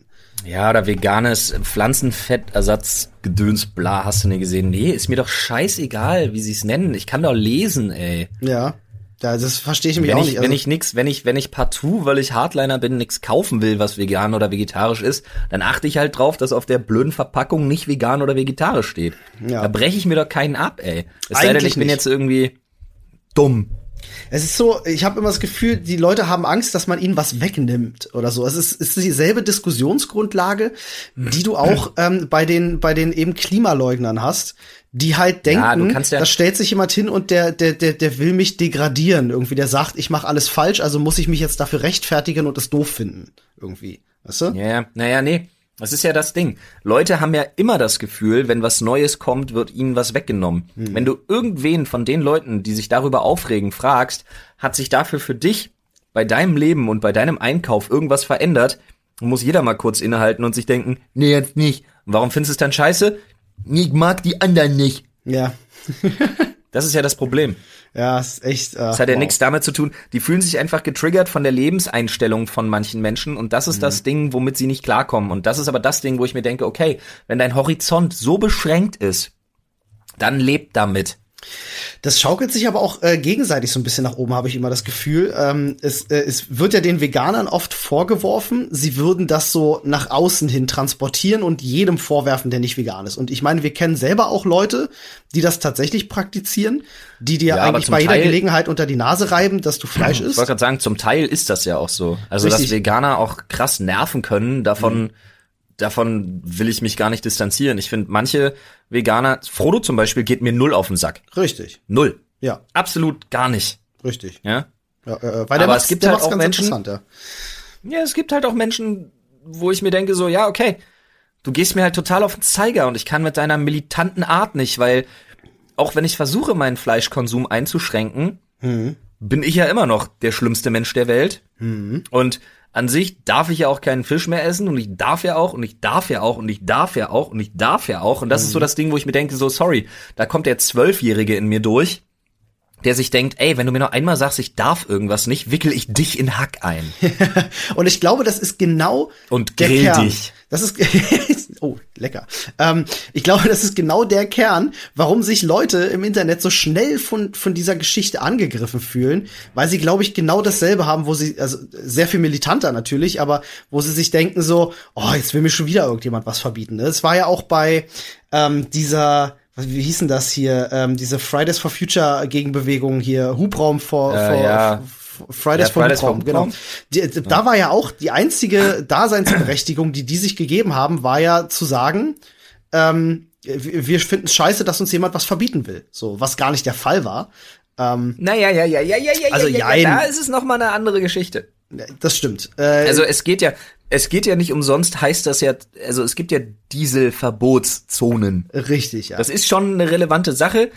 Ja, oder veganes Pflanzenfettersatzgedöns, bla, hast du nicht gesehen? Nee, ist mir doch scheißegal, wie sie es nennen. Ich kann doch lesen, ey. Ja. Ja, das verstehe ich mich wenn auch ich, nicht. Also wenn ich nix, wenn ich, wenn ich partout, weil ich Hardliner bin, nix kaufen will, was vegan oder vegetarisch ist, dann achte ich halt drauf, dass auf der blöden Verpackung nicht vegan oder vegetarisch steht. Ja. Da breche ich mir doch keinen ab, ey. Es sei denn, ich bin jetzt irgendwie dumm. Es ist so, ich habe immer das Gefühl, die Leute haben Angst, dass man ihnen was wegnimmt oder so. Es ist, es ist dieselbe Diskussionsgrundlage, die du auch ähm, bei den bei den eben Klimaleugnern hast, die halt denken, ja, ja da stellt sich jemand hin und der, der, der, der will mich degradieren. Irgendwie, der sagt, ich mache alles falsch, also muss ich mich jetzt dafür rechtfertigen und es doof finden. Irgendwie. Weißt du? Ja, ja. Naja, nee. Das ist ja das Ding. Leute haben ja immer das Gefühl, wenn was Neues kommt, wird ihnen was weggenommen. Hm. Wenn du irgendwen von den Leuten, die sich darüber aufregen, fragst, hat sich dafür für dich bei deinem Leben und bei deinem Einkauf irgendwas verändert, muss jeder mal kurz innehalten und sich denken, nee, jetzt nicht. warum findest du es dann scheiße? Ich mag die anderen nicht. Ja. das ist ja das Problem. Ja, ist echt. Äh, das hat ja wow. nichts damit zu tun. Die fühlen sich einfach getriggert von der Lebenseinstellung von manchen Menschen und das ist mhm. das Ding, womit sie nicht klarkommen. Und das ist aber das Ding, wo ich mir denke, okay, wenn dein Horizont so beschränkt ist, dann lebt damit. Das schaukelt sich aber auch äh, gegenseitig so ein bisschen nach oben, habe ich immer das Gefühl. Ähm, es, äh, es wird ja den Veganern oft vorgeworfen, sie würden das so nach außen hin transportieren und jedem vorwerfen, der nicht vegan ist. Und ich meine, wir kennen selber auch Leute, die das tatsächlich praktizieren, die dir ja, eigentlich bei jeder Gelegenheit unter die Nase reiben, dass du Fleisch isst. Ich wollte gerade sagen, zum Teil ist das ja auch so. Also, Richtig. dass Veganer auch krass nerven können, davon mhm davon will ich mich gar nicht distanzieren. Ich finde, manche Veganer, Frodo zum Beispiel, geht mir null auf den Sack. Richtig. Null. Ja. Absolut gar nicht. Richtig. Ja. ja äh, weil Aber es gibt halt auch Menschen. Ja. ja, es gibt halt auch Menschen, wo ich mir denke so, ja, okay, du gehst mir halt total auf den Zeiger und ich kann mit deiner militanten Art nicht, weil auch wenn ich versuche, meinen Fleischkonsum einzuschränken, mhm. bin ich ja immer noch der schlimmste Mensch der Welt. Mhm. Und an sich darf ich ja auch keinen Fisch mehr essen und ich darf ja auch und ich darf ja auch und ich darf ja auch und ich darf ja auch. Und das mhm. ist so mhm. das Ding, wo ich mir denke, so sorry, da kommt der Zwölfjährige in mir durch, der sich denkt, ey, wenn du mir noch einmal sagst, ich darf irgendwas nicht, wickel ich dich in Hack ein. und ich glaube, das ist genau und grill dich. Das ist oh lecker. Ähm, ich glaube, das ist genau der Kern, warum sich Leute im Internet so schnell von von dieser Geschichte angegriffen fühlen, weil sie, glaube ich, genau dasselbe haben, wo sie also sehr viel militanter natürlich, aber wo sie sich denken so, oh, jetzt will mir schon wieder irgendjemand was verbieten. Es war ja auch bei ähm, dieser wie hieß denn das hier, ähm, diese Fridays for Future Gegenbewegung hier, Hubraum vor, äh, vor ja. Fridays, ja, for Fridays Hubraum, genau. Die. Da war ja auch die einzige Daseinsberechtigung, die die sich gegeben haben, war ja zu sagen, ähm, wir finden es scheiße, dass uns jemand was verbieten will. So, was gar nicht der Fall war. Ähm, naja, ja, ja, ja, ja, ja, also, ja, ja, ja, da ist es noch mal eine andere Geschichte. Das stimmt. Äh, also es geht ja, es geht ja nicht umsonst, heißt das ja, also es gibt ja Dieselverbotszonen. Richtig, ja. Das ist schon eine relevante Sache.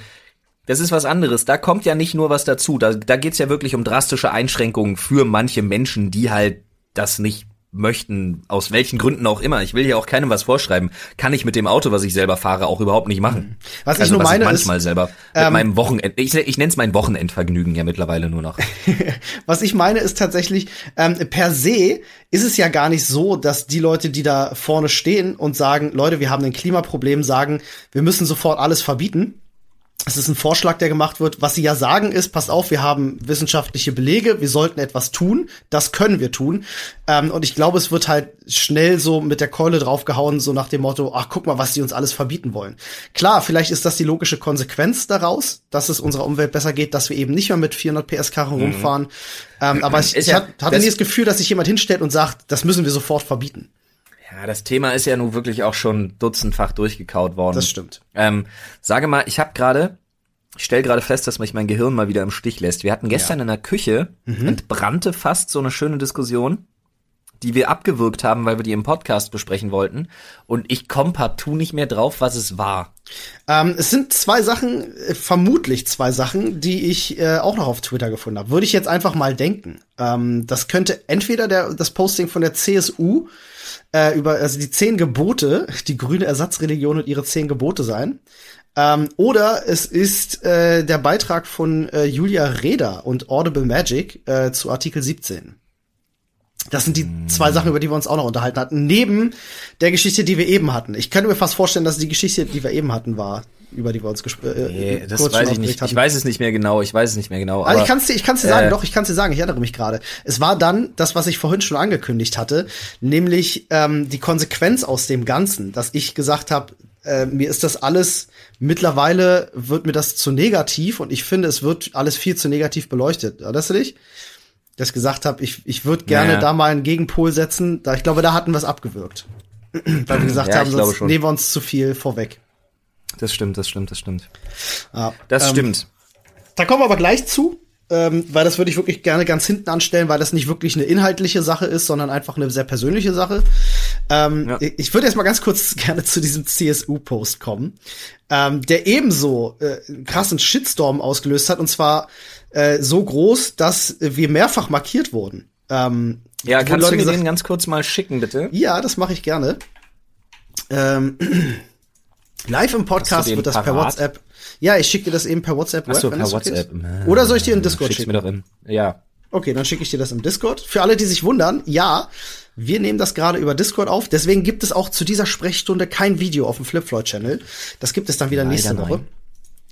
Das ist was anderes. Da kommt ja nicht nur was dazu. Da, da geht's ja wirklich um drastische Einschränkungen für manche Menschen, die halt das nicht möchten, aus welchen Gründen auch immer. Ich will hier auch keinem was vorschreiben. Kann ich mit dem Auto, was ich selber fahre, auch überhaupt nicht machen. Was ich also, nur was meine ich manchmal ist, selber mit ähm, meinem Wochenend, ich, ich nenne es mein Wochenendvergnügen ja mittlerweile nur noch. was ich meine ist tatsächlich, ähm, per se ist es ja gar nicht so, dass die Leute, die da vorne stehen und sagen, Leute, wir haben ein Klimaproblem, sagen, wir müssen sofort alles verbieten es ist ein Vorschlag, der gemacht wird. Was sie ja sagen ist, passt auf, wir haben wissenschaftliche Belege, wir sollten etwas tun, das können wir tun. Ähm, und ich glaube, es wird halt schnell so mit der Keule draufgehauen, so nach dem Motto, ach, guck mal, was die uns alles verbieten wollen. Klar, vielleicht ist das die logische Konsequenz daraus, dass es unserer Umwelt besser geht, dass wir eben nicht mehr mit 400 PS Karren mhm. rumfahren. Ähm, aber ich, ich ja, hatte nie das Gefühl, dass sich jemand hinstellt und sagt, das müssen wir sofort verbieten. Ja, das Thema ist ja nun wirklich auch schon dutzendfach durchgekaut worden. Das stimmt. Ähm, sage mal, ich habe gerade, ich stelle gerade fest, dass mich mein Gehirn mal wieder im Stich lässt. Wir hatten gestern ja. in der Küche, mhm. entbrannte fast so eine schöne Diskussion, die wir abgewürgt haben, weil wir die im Podcast besprechen wollten. Und ich komme partout nicht mehr drauf, was es war. Ähm, es sind zwei Sachen, äh, vermutlich zwei Sachen, die ich äh, auch noch auf Twitter gefunden habe. Würde ich jetzt einfach mal denken. Ähm, das könnte entweder der, das Posting von der CSU äh, über also die zehn Gebote, die grüne Ersatzreligion und ihre zehn Gebote sein. Ähm, oder es ist äh, der Beitrag von äh, Julia Reda und Audible Magic äh, zu Artikel 17. Das sind die zwei Sachen, über die wir uns auch noch unterhalten hatten, neben der Geschichte, die wir eben hatten. Ich könnte mir fast vorstellen, dass die Geschichte, die wir eben hatten, war, über die wir uns gesprochen äh, nee, das weiß ich nicht. Hatten. Ich weiß es nicht mehr genau. Ich weiß es nicht mehr genau. Also aber, ich kann es dir, ich kann's dir sagen. Äh, doch, ich kann es dir sagen. Ich erinnere mich gerade. Es war dann das, was ich vorhin schon angekündigt hatte, nämlich ähm, die Konsequenz aus dem Ganzen, dass ich gesagt habe, äh, mir ist das alles mittlerweile wird mir das zu negativ und ich finde, es wird alles viel zu negativ beleuchtet. Erinnerst du dich? Dass ich gesagt habe, ich, ich würde gerne ja. da mal einen Gegenpol setzen. Da, ich glaube, da hatten wir es abgewürgt. Weil wir gesagt ja, haben, sonst nehmen wir uns zu viel vorweg. Das stimmt, das stimmt, das stimmt. Ja, das ähm, stimmt. Da kommen wir aber gleich zu ähm, weil das würde ich wirklich gerne ganz hinten anstellen, weil das nicht wirklich eine inhaltliche Sache ist, sondern einfach eine sehr persönliche Sache. Ähm, ja. Ich würde jetzt mal ganz kurz gerne zu diesem CSU-Post kommen, ähm, der ebenso äh, einen krassen Shitstorm ausgelöst hat, und zwar äh, so groß, dass wir mehrfach markiert wurden. Ähm, ja, kannst Leute du mir gesagt, den ganz kurz mal schicken, bitte? Ja, das mache ich gerne. Ähm, live im Podcast wird das parat? per WhatsApp ja, ich schicke dir das eben per WhatsApp. Ach so, per WhatsApp. Okay Oder soll ich dir in Discord Schick's schicken? mir doch in. Ja. Okay, dann schicke ich dir das im Discord. Für alle, die sich wundern, ja, wir nehmen das gerade über Discord auf. Deswegen gibt es auch zu dieser Sprechstunde kein Video auf dem Flipfloyd-Channel. Das gibt es dann wieder Leider nächste Woche. Nein.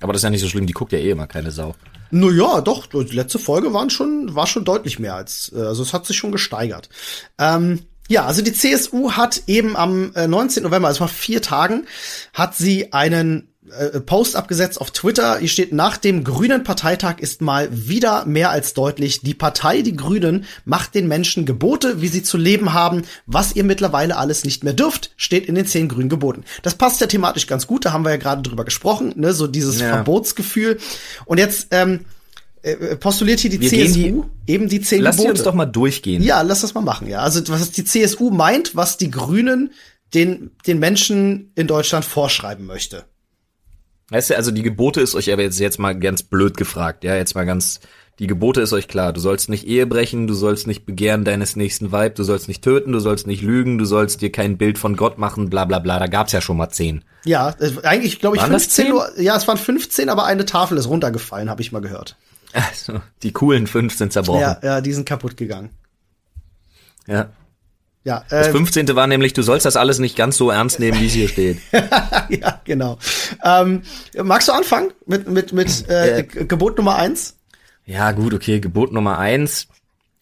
Aber das ist ja nicht so schlimm, die guckt ja eh immer keine Sau. No ja, doch, die letzte Folge waren schon, war schon deutlich mehr als, äh, also es hat sich schon gesteigert. Ähm, ja, also die CSU hat eben am 19. Äh, November, also vor vier Tagen, hat sie einen äh, Post abgesetzt auf Twitter. Hier steht, nach dem Grünen Parteitag ist mal wieder mehr als deutlich, die Partei, die Grünen, macht den Menschen Gebote, wie sie zu leben haben. Was ihr mittlerweile alles nicht mehr dürft, steht in den zehn grünen Geboten. Das passt ja thematisch ganz gut, da haben wir ja gerade drüber gesprochen, ne, so dieses ja. Verbotsgefühl. Und jetzt, ähm, äh, postuliert hier die wir CSU die, eben die zehn lass Gebote. Lass uns doch mal durchgehen. Ja, lass das mal machen, ja. Also was die CSU meint, was die Grünen den, den Menschen in Deutschland vorschreiben möchte. Weißt du, also die Gebote ist euch aber jetzt, jetzt mal ganz blöd gefragt, ja, jetzt mal ganz, die Gebote ist euch klar. Du sollst nicht Ehe brechen, du sollst nicht begehren deines nächsten Weib, du sollst nicht töten, du sollst nicht lügen, du sollst dir kein Bild von Gott machen, bla bla bla. Da gab's ja schon mal zehn. Ja, eigentlich glaube ich waren 15. Nur, ja, es waren 15, aber eine Tafel ist runtergefallen, habe ich mal gehört. Also, die coolen fünf sind zerbrochen. Ja, ja, die sind kaputt gegangen. Ja. Ja, äh, das 15. war nämlich, du sollst das alles nicht ganz so ernst nehmen, wie es hier steht. ja, genau. Ähm, magst du anfangen mit, mit, mit äh, äh, Gebot Nummer eins? Ja, gut, okay. Gebot Nummer eins.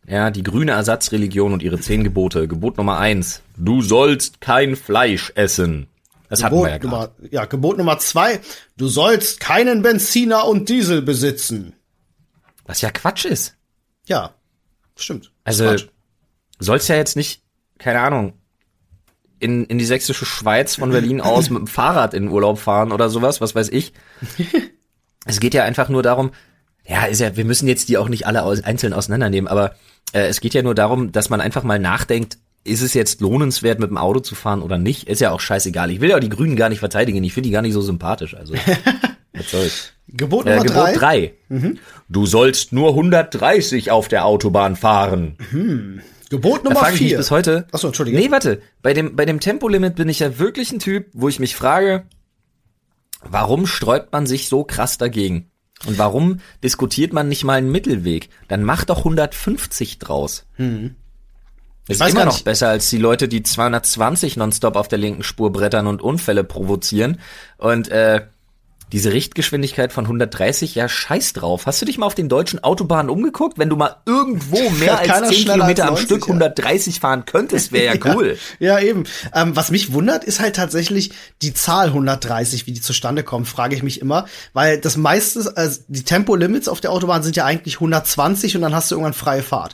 Ja, die grüne Ersatzreligion und ihre zehn Gebote. Gebot Nummer eins. Du sollst kein Fleisch essen. Das Gebot hatten wir ja gerade. Ja, Gebot Nummer zwei. Du sollst keinen Benziner und Diesel besitzen. Was ja Quatsch ist. Ja, stimmt. Also, sollst ja jetzt nicht keine Ahnung, in, in die sächsische Schweiz von Berlin aus mit dem Fahrrad in den Urlaub fahren oder sowas, was weiß ich. es geht ja einfach nur darum, ja, ist ja, wir müssen jetzt die auch nicht alle aus, einzeln auseinandernehmen, aber äh, es geht ja nur darum, dass man einfach mal nachdenkt, ist es jetzt lohnenswert, mit dem Auto zu fahren oder nicht? Ist ja auch scheißegal. Ich will ja die Grünen gar nicht verteidigen, ich finde die gar nicht so sympathisch, also. was soll's. Gebot Äh, Nummer Gebot drei. 3. Du sollst nur 130 auf der Autobahn fahren. Gebot Da Nummer frage ich mich vier. bis heute. Achso, Entschuldige. Nee, warte. Bei dem, bei dem Tempolimit bin ich ja wirklich ein Typ, wo ich mich frage, warum sträubt man sich so krass dagegen? Und warum diskutiert man nicht mal einen Mittelweg? Dann mach doch 150 draus. Ist weiß immer noch besser als die Leute, die 220 nonstop auf der linken Spur brettern und Unfälle provozieren. Und äh, diese Richtgeschwindigkeit von 130, ja scheiß drauf. Hast du dich mal auf den deutschen Autobahnen umgeguckt? Wenn du mal irgendwo mehr als 10 schneller Kilometer als am 90, Stück ja. 130 fahren könntest, wäre ja cool. Ja, ja eben. Ähm, was mich wundert, ist halt tatsächlich die Zahl 130, wie die zustande kommt, frage ich mich immer. Weil das meiste, also die Tempolimits auf der Autobahn sind ja eigentlich 120 und dann hast du irgendwann freie Fahrt.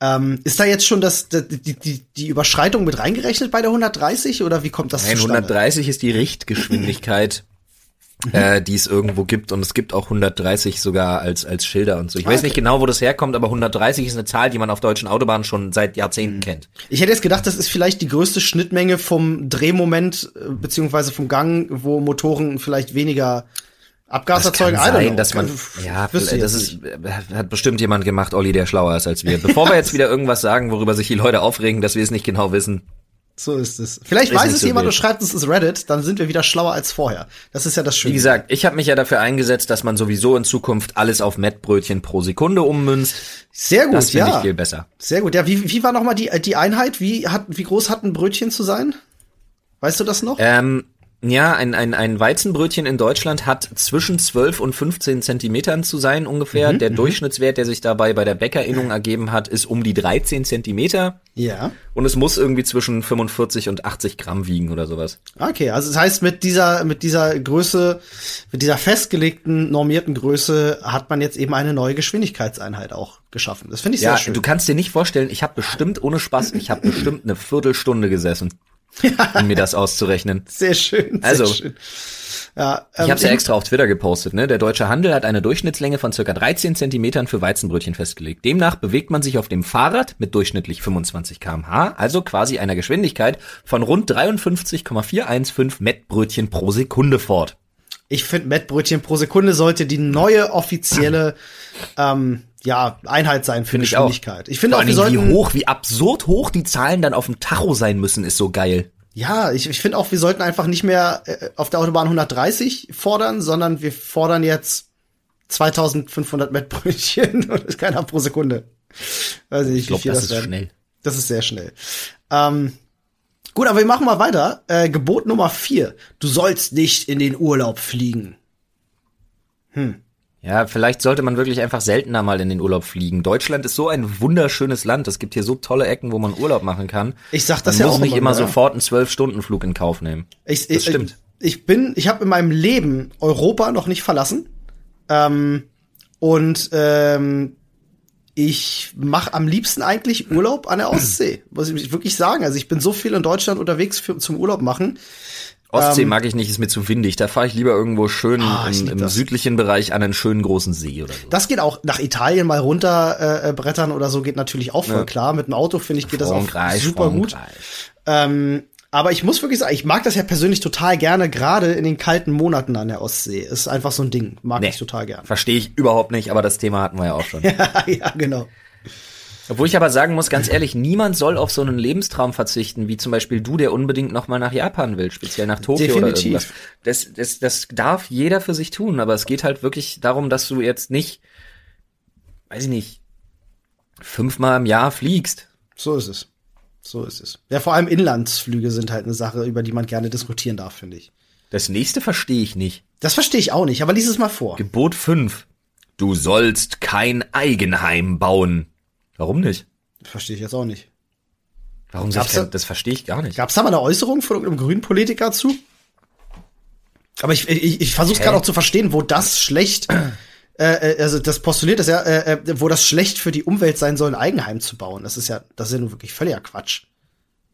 Ähm, ist da jetzt schon das, die, die, die, die Überschreitung mit reingerechnet bei der 130 oder wie kommt das Nein, zustande? 130 ist die Richtgeschwindigkeit, äh, die es irgendwo gibt. Und es gibt auch 130 sogar als, als Schilder und so. Ich weiß Okay. nicht genau, wo das herkommt, aber 130 ist eine Zahl, die man auf deutschen Autobahnen schon seit Jahrzehnten Mhm. kennt. Ich hätte jetzt gedacht, das ist vielleicht die größte Schnittmenge vom Drehmoment äh, beziehungsweise vom Gang, wo Motoren vielleicht weniger Abgas Das erzeugen. Don't sein, dass man, Kann- ja, das ist, nicht. äh, hat bestimmt jemand gemacht, Olli, der schlauer ist als wir. Bevor wir jetzt wieder irgendwas sagen, worüber sich die Leute aufregen, dass wir es nicht genau wissen. So ist es. Vielleicht Ist weiß es so jemand wild. und schreibt es ins Reddit, dann sind wir wieder schlauer als vorher. Das ist ja das Schöne. Wie gesagt, ich habe mich ja dafür eingesetzt, dass man sowieso in Zukunft alles auf Mettbrötchen pro Sekunde ummünzt. Sehr gut, Das finde ja. ich viel besser. Sehr gut. Ja, wie, wie war noch mal die, die Einheit? Wie, hat, wie groß hat ein Brötchen zu sein? Weißt du das noch? Ähm, ja, ein, ein, ein Weizenbrötchen in Deutschland hat zwischen 12 und 15 Zentimetern zu sein ungefähr. der Durchschnittswert, der sich dabei bei der Bäckerinnung ergeben hat, ist um die 13 Zentimeter. ja. Und es muss irgendwie zwischen 45 und 80 Gramm wiegen oder sowas. Okay, also das heißt, mit dieser, mit dieser Größe, mit dieser festgelegten, normierten Größe hat man jetzt eben eine neue Geschwindigkeitseinheit auch geschaffen. Das finde ich Ja, sehr schön. du kannst dir nicht vorstellen, ich habe bestimmt, ohne Spaß, ich habe bestimmt eine Viertelstunde gesessen, um mir das auszurechnen. sehr schön. Sehr Also, schön. Ja, ähm, Ich habe ja extra auf Twitter gepostet, ne? Der deutsche Handel hat eine Durchschnittslänge von circa 13 Zentimetern für Weizenbrötchen festgelegt. Demnach bewegt man sich auf dem Fahrrad mit durchschnittlich 25 kmh, also quasi einer Geschwindigkeit von rund 53,415 Mettbrötchen pro Sekunde fort. Ich finde, Mettbrötchen pro Sekunde sollte die neue offizielle ähm, ja, Einheit sein für Finde ich auch. Geschwindigkeit. Ich finde auch, wir sollten, wie hoch, wie absurd hoch die Zahlen dann auf dem Tacho sein müssen, ist so geil. ja, ich, ich finde auch, wir sollten einfach nicht mehr äh, auf der Autobahn 130 fordern, sondern wir fordern jetzt 2500 Mettbrötchen und das ist keiner pro Sekunde. Weiß ich nicht, Ich glaube, wie viel das, das, ist werden. schnell. Das ist sehr schnell. Ähm, gut, aber wir machen mal weiter. Äh, Gebot Nummer vier: Du sollst nicht in den Urlaub fliegen. Ja, vielleicht sollte man wirklich einfach seltener mal in den Urlaub fliegen. Deutschland ist so ein wunderschönes Land. Es gibt hier so tolle Ecken, wo man Urlaub machen kann. Ich sag das man ja muss auch nicht immer wieder. sofort einen Zwölf-Stunden-Flug in Kauf nehmen. Ich, Das ich, stimmt. Ich, ich bin, ich habe in meinem Leben Europa noch nicht verlassen. Ähm, und ähm, ich mache am liebsten eigentlich Urlaub an der Ostsee, muss ich wirklich sagen. Also ich bin so viel in Deutschland unterwegs für, zum Urlaub machen. Ostsee mag ich nicht, ist mir zu windig. Da fahre ich lieber irgendwo schön Ähm, Ah, im, im südlichen Bereich an einen schönen großen See oder so. Das geht auch nach Italien mal runter äh, äh, brettern oder so geht natürlich auch voll Ja. klar. Mit dem Auto finde ich geht das auch Frankreich, super gut. Frankreich. Ähm, aber ich muss wirklich sagen, ich mag das ja persönlich total gerne, gerade in den kalten Monaten an der Ostsee. Ist einfach so ein Ding, mag Nee. ich total gerne. Verstehe ich überhaupt nicht, aber das Thema hatten wir ja auch schon. ja, genau. Obwohl ich aber sagen muss, ganz ehrlich, niemand soll auf so einen Lebenstraum verzichten, wie zum Beispiel du, der unbedingt noch mal nach Japan will, speziell nach Tokio oder Definitiv. irgendwas. Das, das, das darf jeder für sich tun, aber es geht halt wirklich darum, dass du jetzt nicht, weiß ich nicht, fünfmal im Jahr fliegst. So ist es. So ist es. Ja, vor allem Inlandsflüge sind halt eine Sache, über die man gerne diskutieren darf, finde ich. Das nächste verstehe ich nicht. Das verstehe ich auch nicht, aber lies es mal vor. Gebot 5. Du sollst kein Eigenheim bauen. Warum nicht? Verstehe ich jetzt auch nicht. Warum soll ich Gab's da- das verstehe ich gar nicht. Gab es da mal eine Äußerung von irgendeinem grünen Politiker zu? Aber ich, ich, ich versuche Hä? gerade auch zu verstehen, wo das schlecht, äh, äh, also das postuliert ist ja, äh, äh, wo das schlecht für die Umwelt sein soll, ein Eigenheim zu bauen. Das ist ja, das ist ja nun wirklich völliger Quatsch.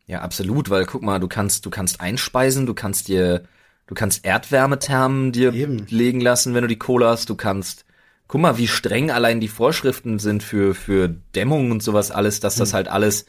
Ja, absolut, weil guck mal, du kannst, du kannst einspeisen, du kannst dir, du kannst Erdwärmethermen dir Eben. legen lassen, wenn du die Kohle hast, du kannst, guck mal, wie streng allein die Vorschriften sind für, für Dämmung und sowas alles, dass Hm. das halt alles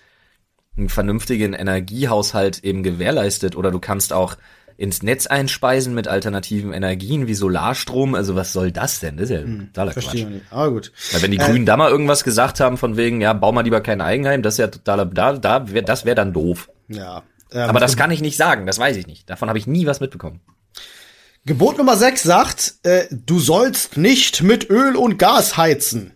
einen vernünftigen Energiehaushalt eben gewährleistet oder du kannst auch ins Netz einspeisen mit alternativen Energien wie Solarstrom. Also was soll das denn? Das ist ja totaler Verstehe Quatsch. nicht. Aber gut. Weil wenn die Grünen da mal irgendwas gesagt haben von wegen, ja, bau mal lieber kein Eigenheim, das ist ja totaler, da, da wär, das wäre dann doof. Ja. Ähm, Aber das kann ich nicht sagen, das weiß ich nicht. Davon habe ich nie was mitbekommen. Gebot Nummer 6 sagt, äh, du sollst nicht mit Öl und Gas heizen.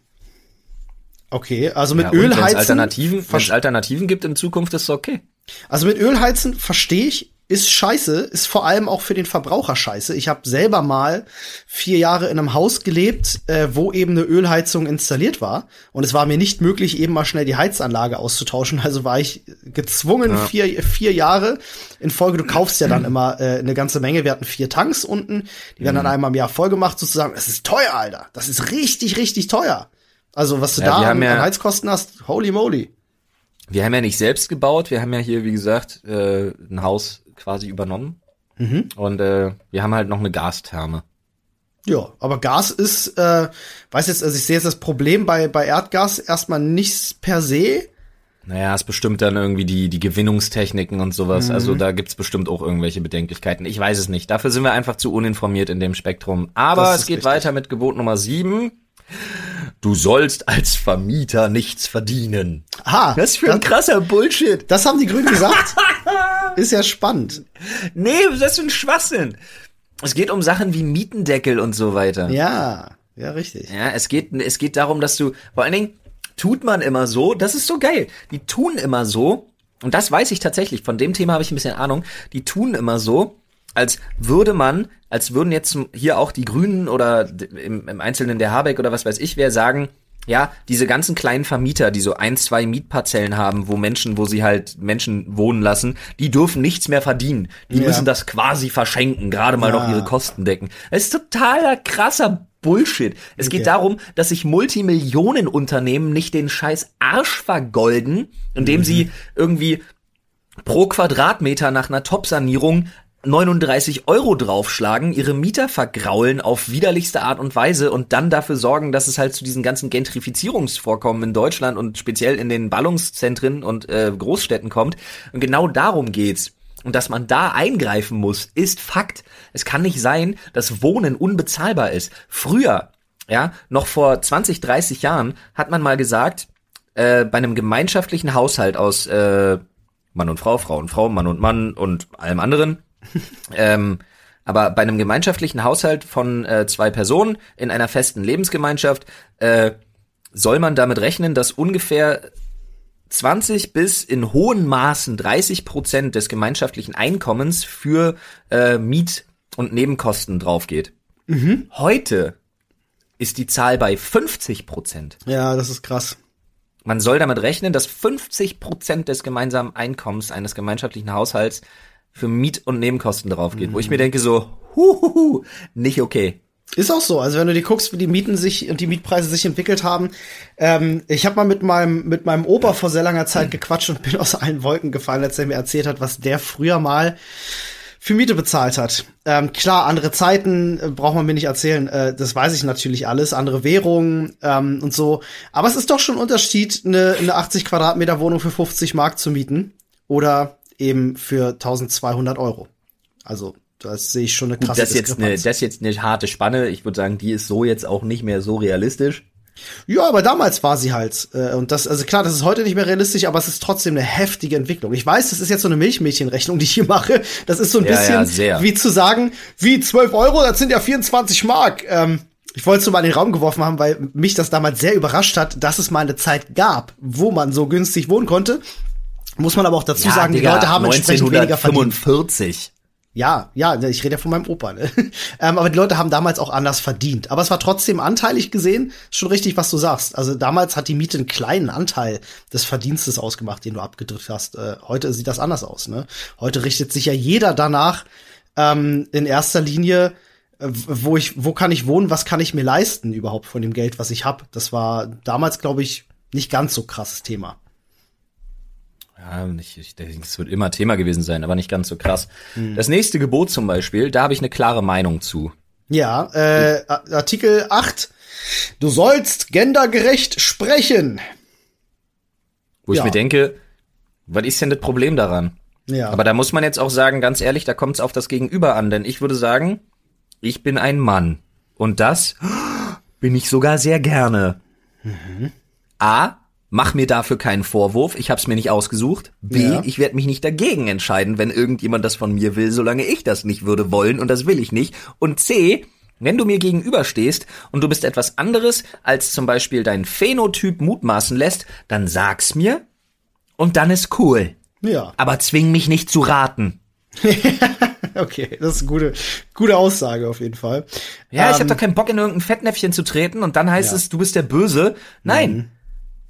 Okay, also mit Ja, Öl heizen. Alternativen, wenn es Alternativen gibt in Zukunft, ist es okay. Also mit Öl heizen verstehe ich, ist scheiße, ist vor allem auch für den Verbraucher scheiße. Ich habe selber mal vier Jahre in einem Haus gelebt, äh, wo eben eine Ölheizung installiert war. Und es war mir nicht möglich, eben mal schnell die Heizanlage auszutauschen. Also war ich gezwungen, vier, vier Jahre in Folge. Du kaufst ja dann immer äh, eine ganze Menge. Wir hatten vier Tanks unten, die werden dann Mhm. einmal im Jahr vollgemacht, sozusagen. Das ist teuer, Alter. Das ist richtig, richtig teuer. Also was du Ja, da an, ja- an Heizkosten hast, holy moly. Wir haben ja nicht selbst gebaut, wir haben ja hier, wie gesagt, äh, ein Haus quasi übernommen. Mhm. Und äh, wir haben halt noch eine Gastherme. Ja, aber Gas ist, äh, weiß jetzt, also ich sehe jetzt das Problem bei, bei Erdgas erstmal nicht per se. Naja, es bestimmt dann irgendwie die, die Gewinnungstechniken und sowas. Mhm. Also da gibt's bestimmt auch irgendwelche Bedenklichkeiten. Ich weiß es nicht. Dafür sind wir einfach zu uninformiert in dem Spektrum. Aber es geht richtig. weiter mit Gebot Nummer sieben. Du sollst als Vermieter nichts verdienen. Aha, Was für ein das, krasser Bullshit. das haben die Grünen gesagt. ist ja spannend. Nee, das ist ein Schwachsinn. Es geht um Sachen wie Mietendeckel und so weiter. Ja, ja, richtig. Ja, es geht, es geht darum, dass du, vor allen Dingen tut man immer so, das ist so geil. Die tun immer so, und das weiß ich tatsächlich, von dem Thema habe ich ein bisschen Ahnung, die tun immer so, als würde man, als würden jetzt hier auch die Grünen oder im, im Einzelnen der Habeck oder was weiß ich wer sagen, ja, diese ganzen kleinen Vermieter, die so ein, zwei Mietparzellen haben, wo Menschen, wo sie halt Menschen wohnen lassen, die dürfen nichts mehr verdienen. Die Ja. müssen das quasi verschenken, gerade mal noch Ja. ihre Kosten decken. Das ist totaler krasser Bullshit. Es geht Okay. darum, dass sich Multimillionenunternehmen nicht den scheiß Arsch vergolden, indem sie irgendwie pro Quadratmeter nach einer Top-Sanierung 39 Euro draufschlagen, ihre Mieter vergraulen auf widerlichste Art und Weise und dann dafür sorgen, dass es halt zu diesen ganzen Gentrifizierungsvorkommen in Deutschland und speziell in den Ballungszentren und äh, Großstädten kommt. Und genau darum geht's. Und dass man da eingreifen muss, ist Fakt. Es kann nicht sein, dass Wohnen unbezahlbar ist. Früher, ja, noch vor 20, 30 Jahren hat man mal gesagt, äh, bei einem gemeinschaftlichen Haushalt aus äh, Mann und Frau, Frau und Frau, Mann und Mann und allem anderen. Ähm, aber bei einem gemeinschaftlichen Haushalt von äh, zwei Personen in einer festen Lebensgemeinschaft äh, soll man damit rechnen, dass ungefähr 20 bis in hohen Maßen 30 Prozent des gemeinschaftlichen Einkommens für äh, Miet- und Nebenkosten draufgeht. Heute ist die Zahl bei 50 Prozent. Ja, das ist krass. Man soll damit rechnen, dass 50 Prozent des gemeinsamen Einkommens eines gemeinschaftlichen Haushalts für Miet- und Nebenkosten drauf geht. Wo ich mir denke so, huhuhu, nicht okay. Ist auch so. Also wenn du dir guckst, wie die Mieten sich und die Mietpreise sich entwickelt haben. Ähm, ich habe mal mit meinem mit meinem Opa vor sehr langer Zeit gequatscht und bin aus allen Wolken gefallen, als er mir erzählt hat, was der früher mal für Miete bezahlt hat. Ähm, klar, andere Zeiten äh, braucht man mir nicht erzählen. Äh, das weiß ich natürlich alles. Andere Währungen ähm, und so. Aber es ist doch schon ein Unterschied, eine, eine 80 Quadratmeter Wohnung für 50 Mark zu mieten oder eben für 1200 Euro. Also das sehe ich schon eine krasse Das ist jetzt eine, das ist jetzt eine harte Spanne. Ich würde sagen, die ist so jetzt auch nicht mehr so realistisch. Ja, aber damals war sie halt. Äh, und das, also klar, das ist heute nicht mehr realistisch, aber es ist trotzdem eine heftige Entwicklung. Ich weiß, das ist jetzt so eine Milchmädchenrechnung, die ich hier mache. Das ist so ein Ja, bisschen ja, wie zu sagen, wie 12 Euro, das sind ja 24 Mark. Ähm, ich wollte es nur mal in den Raum geworfen haben, weil mich das damals sehr überrascht hat, dass es mal eine Zeit gab, wo man so günstig wohnen konnte. Muss man aber auch dazu sagen, die Leute haben entsprechend weniger verdient. 1945. Ja, ja, ich rede ja von meinem Opa. Ne? ähm, aber die Leute haben damals auch anders verdient. Aber es war trotzdem anteilig gesehen, ist schon richtig, was du sagst. Also damals hat die Miete einen kleinen Anteil des Verdienstes ausgemacht, den du abgedrückt hast. Äh, heute sieht das anders aus. Ne? Heute richtet sich ja jeder danach ähm, in erster Linie, äh, wo ich, wo kann ich wohnen, was kann ich mir leisten überhaupt von dem Geld, was ich habe. Das war damals, glaube ich, nicht ganz so krasses Thema. Ja, nicht, ich denke, es wird immer Thema gewesen sein, aber nicht ganz so krass. Das nächste Gebot zum Beispiel, da habe ich eine klare Meinung zu. Ja, äh, Artikel 8. Du sollst gendergerecht sprechen. Wo ich Ja. mir denke, was ist denn das Problem daran? Ja. Aber da muss man jetzt auch sagen, ganz ehrlich, da kommt es auf das Gegenüber an, denn ich würde sagen, ich bin ein Mann. Und das bin ich sogar sehr gerne. A, mach mir dafür keinen Vorwurf, ich hab's mir nicht ausgesucht. B, Ja. ich werde mich nicht dagegen entscheiden, wenn irgendjemand das von mir will, solange ich das nicht würde wollen und das will ich nicht. Und C, wenn du mir gegenüberstehst und du bist etwas anderes, als zum Beispiel dein Phänotyp mutmaßen lässt, dann sag's mir und dann ist cool. Ja. Aber zwing mich nicht zu raten. Okay, das ist eine gute, gute Aussage auf jeden Fall. Ja, ich Ähm, habe doch keinen Bock, in irgendein Fettnäpfchen zu treten und dann heißt Ja. Mhm. es, du bist der Böse. Nein.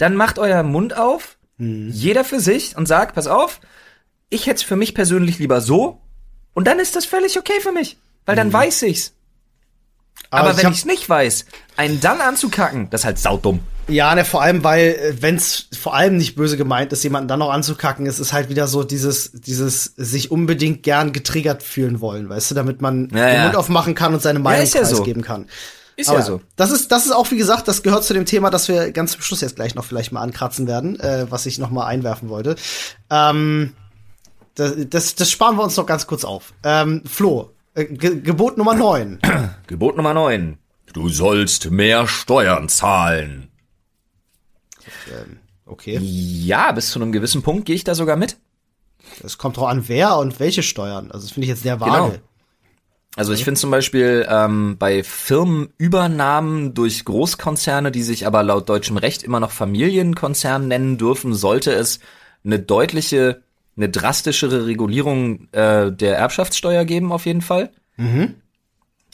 Dann macht euer Mund auf, jeder für sich und sagt, pass auf, ich hätte es für mich persönlich lieber so und dann ist das völlig okay für mich, weil dann weiß ich's. Aber, ich wenn hab- ich's nicht weiß, einen dann anzukacken, das ist halt saudumm. Ja, ne, vor allem, weil, wenn es vor allem nicht böse gemeint ist, jemanden dann noch anzukacken, ist es halt wieder so dieses, dieses sich unbedingt gern getriggert fühlen wollen, weißt du, damit man Ja, den ja. Mund aufmachen kann und seine Meinung ja so. preisgeben kann. Ist ja so. Das ist, das ist auch, wie gesagt, das gehört zu dem Thema, das wir ganz zum Schluss jetzt gleich noch vielleicht mal ankratzen werden, äh, was ich noch mal einwerfen wollte. Ähm, das, das, das sparen wir uns noch ganz kurz auf. Ähm, Flo, äh, Ge Gebot Nummer 9. Gebot Nummer 9. Du sollst mehr Steuern zahlen. Okay. Ja, bis zu einem gewissen Punkt gehe ich da sogar mit. Es kommt drauf an, wer und welche Steuern. Also das finde ich jetzt sehr vage. Genau. Also ich finde zum Beispiel ähm, bei Firmenübernahmen durch Großkonzerne, die sich aber laut deutschem Recht immer noch Familienkonzern nennen dürfen, sollte es eine deutliche, eine drastischere Regulierung äh, der Erbschaftssteuer geben auf jeden Fall.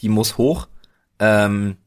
Die muss hoch. Ähm,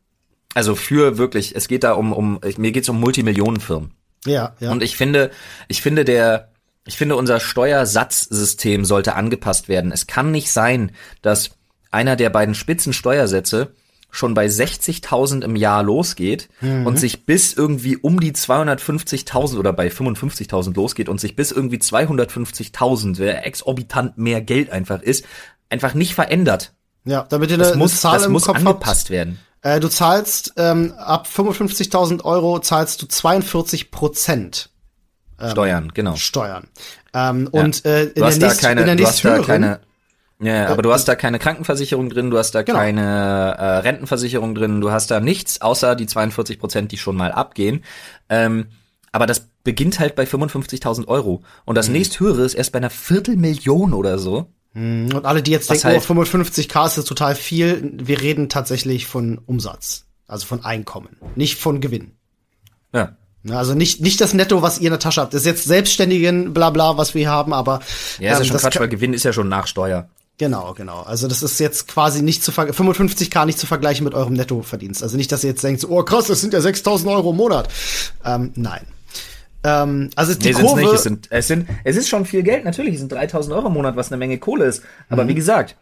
also für wirklich, es geht da um, um mir geht's um Multimillionenfirmen. Ja, ja. Und ich finde, ich finde der, ich finde unser Steuersatzsystem sollte angepasst werden. Es kann nicht sein, dass einer der beiden Spitzensteuersätze schon bei 60.000 im Jahr losgeht und sich bis irgendwie um die 250.000 oder bei 55.000 losgeht und sich bis irgendwie 250.000, wer exorbitant mehr Geld einfach ist, einfach nicht verändert. ja, damit ihr Das eine, muss, eine Zahl das im muss Kopf angepasst habt. werden. Äh, du zahlst ähm, ab 55.000 Euro zahlst du 42 Prozent Steuern, genau. Steuern. Ähm, Und äh, in der nächst, in keine, der hast da nächsthöheren, keine, ja, ja, aber du hast da keine Krankenversicherung drin, du hast da Genau. keine äh, Rentenversicherung drin, du hast da nichts außer die 42 Prozent, die schon mal abgehen. Ähm, aber das beginnt halt bei 55.000 Euro und Mhm. das nächsthöhere ist erst bei einer Viertelmillion oder so. Und alle, die jetzt Was denken, halt- oh, 55k ist total viel, wir reden tatsächlich von Umsatz, also von Einkommen, nicht von Gewinn. Ja. Also nicht, nicht das Netto, was ihr in der Tasche habt. Das ist jetzt Selbstständigen, bla bla, was wir haben, aber Ja, ist ja ähm, schon das Quatsch, weil Gewinn ist ja schon nach Steuer. Genau, genau. Also das ist jetzt quasi nicht zu ver 55k nicht zu vergleichen mit eurem Nettoverdienst. Also nicht, dass ihr jetzt denkt, so, oh krass, das sind ja 6000 Euro im Monat. Ähm, nein. Ähm, also die Nee, Kurve, nicht. Es, sind, es, sind, es ist schon viel Geld, natürlich. Es sind 3000 Euro im Monat, was eine Menge Kohle ist. Aber Mhm. wie gesagt,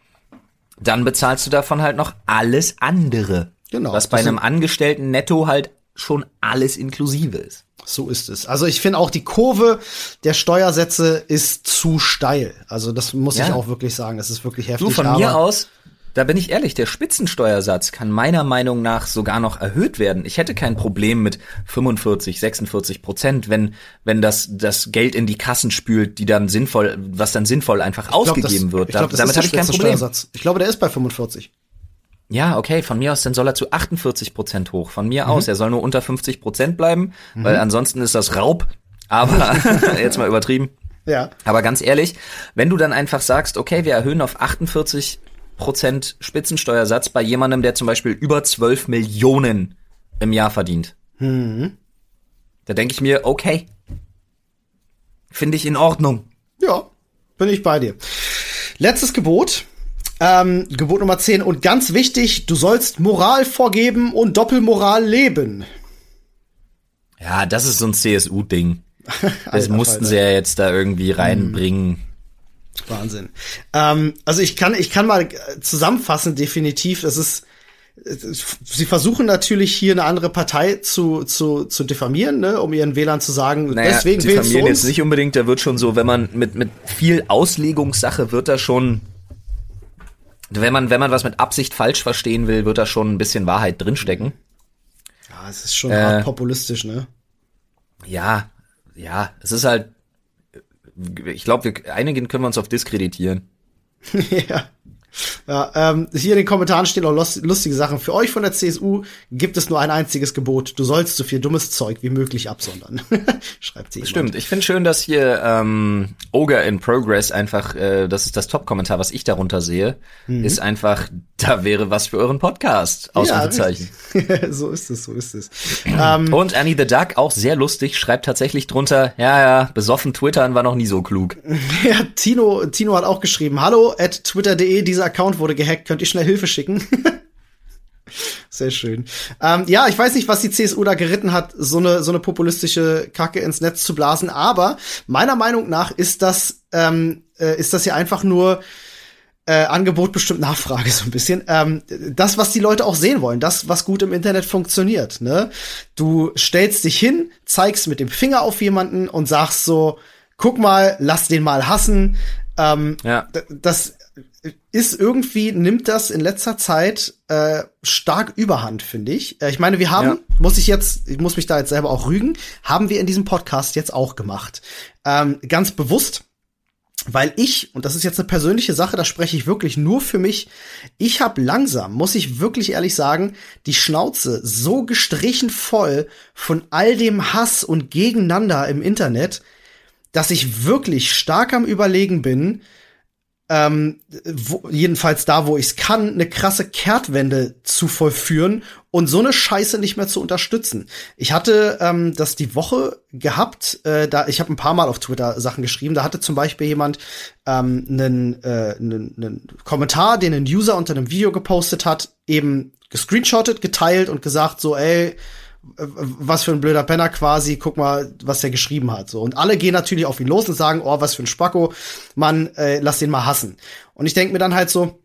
dann bezahlst du davon halt noch alles andere. Genau, Was bei einem Angestellten netto halt schon alles inklusive ist. so ist es. Also ich finde auch die Kurve der Steuersätze ist zu steil. Also das muss ich Ja. auch wirklich sagen. Das ist wirklich heftig. Du, von mir aus, da bin ich ehrlich, der Spitzensteuersatz kann meiner Meinung nach sogar noch erhöht werden. Ich hätte kein Problem mit 45, 46 Prozent, wenn, wenn das, das Geld in die Kassen spült, die dann sinnvoll, was dann sinnvoll einfach ich glaub, ausgegeben das, wird. Ich glaub, Da- das Damit habe ich kein Problem. Ich glaube, der ist bei 45. Ja, okay, von mir aus, dann soll er zu 48 Prozent hoch. Von Mhm. mir aus, er soll nur unter 50 Prozent bleiben, weil ansonsten ist das Raub. Aber jetzt mal übertrieben. Ja. Aber ganz ehrlich, wenn du dann einfach sagst, okay, wir erhöhen auf 48 Prozent Spitzensteuersatz bei jemandem, der zum Beispiel über 12 Millionen im Jahr verdient. Da denke ich mir, okay, finde ich in Ordnung. Ja, bin ich bei dir. Letztes Gebot. Ähm, Gebot Nummer 10 und ganz wichtig, du sollst Moral vorgeben und Doppelmoral leben. Ja, das ist so ein CSU-Ding. Das Alter mussten Falter. sie ja jetzt da irgendwie reinbringen. Wahnsinn. Ähm, also ich kann, ich kann mal äh, zusammenfassen, definitiv, das ist, sie versuchen natürlich hier eine andere Partei zu, zu, zu diffamieren, ne, um ihren Wählern zu sagen, Naja, deswegen die wählst du uns. jetzt nicht unbedingt, da wird schon so, wenn man mit, mit viel Auslegungssache wird da schon, wenn man, wenn man was mit Absicht falsch verstehen will, wird da schon ein bisschen Wahrheit drinstecken. Ja, es ist schon Äh, hart populistisch, ne? Ja, ja, es ist halt, ich glaube, einigen können wir uns auf diskreditieren. ja. Ja, ähm, hier in den Kommentaren stehen auch lustige Sachen. Für euch von der CSU gibt es nur ein einziges Gebot. Du sollst so viel dummes Zeug wie möglich absondern. Schreibt sie. Stimmt. Ich finde schön, dass hier ähm, Ogre in Progress einfach, äh, das ist das Top-Kommentar, was ich darunter sehe, mhm. ist einfach, da wäre was für euren Podcast. Ausrufezeichen. Ja, so ist es, so ist es. ähm, Und Annie the Duck, auch sehr lustig, schreibt tatsächlich drunter, ja, ja, besoffen twittern war noch nie so klug. ja, Tino, Tino hat auch geschrieben, hallo at twitter.de, dieser Account wurde gehackt, könnt ihr schnell Hilfe schicken? Sehr schön. Ähm, ja, ich weiß nicht, was die CSU da geritten hat, so eine so eine populistische Kacke ins Netz zu blasen. Aber meiner Meinung nach ist das ähm, äh, ist das ja einfach nur äh, Angebot bestimmt Nachfrage so ein bisschen. Ähm, das, was die Leute auch sehen wollen, das, was gut im Internet funktioniert. Ne? Du stellst dich hin, zeigst mit dem Finger auf jemanden und sagst so, guck mal, lass den mal hassen. Ähm, ja. Das ist irgendwie, nimmt das in letzter Zeit äh, stark überhand, finde ich. Äh, ich meine, wir haben, ja. muss ich jetzt, ich muss mich da jetzt selber auch rügen, haben wir in diesem Podcast jetzt auch gemacht. Ähm, ganz bewusst, weil ich, und das ist jetzt eine persönliche Sache, da spreche ich wirklich nur für mich, ich habe langsam, muss ich wirklich ehrlich sagen, die Schnauze so gestrichen voll von all dem Hass und Gegeneinander im Internet, dass ich wirklich stark am Überlegen bin, ähm, wo, jedenfalls da, wo ich es kann, eine krasse Kehrtwende zu vollführen und so eine Scheiße nicht mehr zu unterstützen. Ich hatte ähm, das die Woche gehabt, äh, da ich habe ein paar Mal auf Twitter Sachen geschrieben. Da hatte zum Beispiel jemand ähm, einen, äh, einen, einen Kommentar, den ein User unter einem Video gepostet hat, eben gescreenshottet, geteilt und gesagt so, ey, was für ein blöder Penner quasi, guck mal, was der geschrieben hat. So. Und alle gehen natürlich auf ihn los und sagen, oh, was für ein Spacko, Mann, äh, lass den mal hassen. Und ich denke mir dann halt so,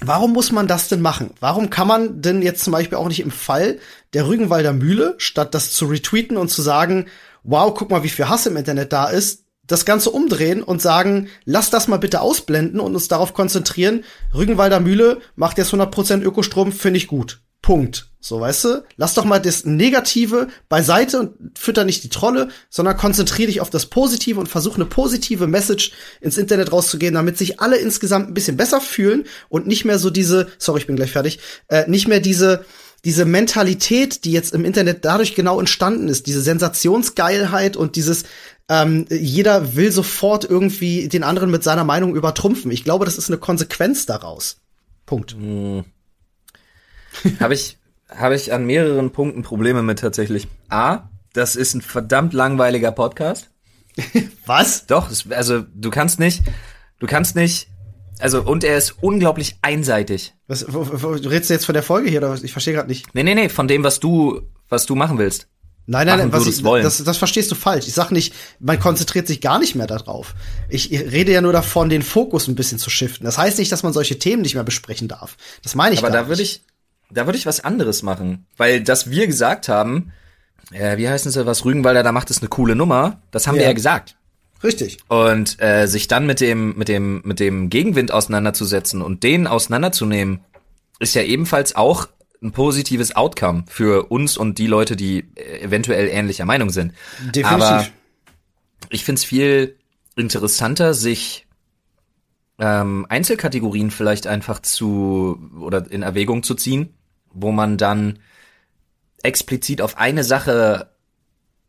warum muss man das denn machen? Warum kann man denn jetzt zum Beispiel auch nicht im Fall der Rügenwalder Mühle, statt das zu retweeten und zu sagen, wow, guck mal, wie viel Hass im Internet da ist, das Ganze umdrehen und sagen, lass das mal bitte ausblenden und uns darauf konzentrieren, Rügenwalder Mühle macht jetzt 100% Ökostrom, finde ich gut. Punkt. So, weißt du? Lass doch mal das Negative beiseite und fütter nicht die Trolle, sondern konzentriere dich auf das Positive und versuch eine positive Message ins Internet rauszugehen, damit sich alle insgesamt ein bisschen besser fühlen und nicht mehr so diese, sorry, ich bin gleich fertig, äh, nicht mehr diese, diese Mentalität, die jetzt im Internet dadurch genau entstanden ist, diese Sensationsgeilheit und dieses, ähm, jeder will sofort irgendwie den anderen mit seiner Meinung übertrumpfen. Ich glaube, das ist eine Konsequenz daraus. Punkt. Mhm. Habe ich, habe ich an mehreren Punkten Probleme mit tatsächlich. A, das ist ein verdammt langweiliger Podcast. Was? Doch, also du kannst nicht, du kannst nicht, also und er ist unglaublich einseitig. Was, wo, wo, redest du jetzt von der Folge hier oder was? Ich verstehe gerade nicht. Nee, nee, nee, von dem, was du, was du machen willst. Nein, nein, nein was ich, das, das verstehst du falsch. Ich sag nicht, man konzentriert sich gar nicht mehr darauf. Ich rede ja nur davon, den Fokus ein bisschen zu shiften. Das heißt nicht, dass man solche Themen nicht mehr besprechen darf. Das meine ich Aber da würde ich, da würde ich was anderes machen. Weil das wir gesagt haben, äh, wie heißen sie, was Rügenwalder da macht, ist eine coole Nummer. Das haben ja. wir ja gesagt. Richtig. Und äh, sich dann mit dem, mit dem, mit dem Gegenwind auseinanderzusetzen und den auseinanderzunehmen, ist ja ebenfalls auch ein positives Outcome für uns und die Leute, die äh, eventuell ähnlicher Meinung sind. Definitiv. Aber ich find's viel interessanter, sich ähm, Einzelkategorien vielleicht einfach zu oder in Erwägung zu ziehen wo man dann explizit auf eine Sache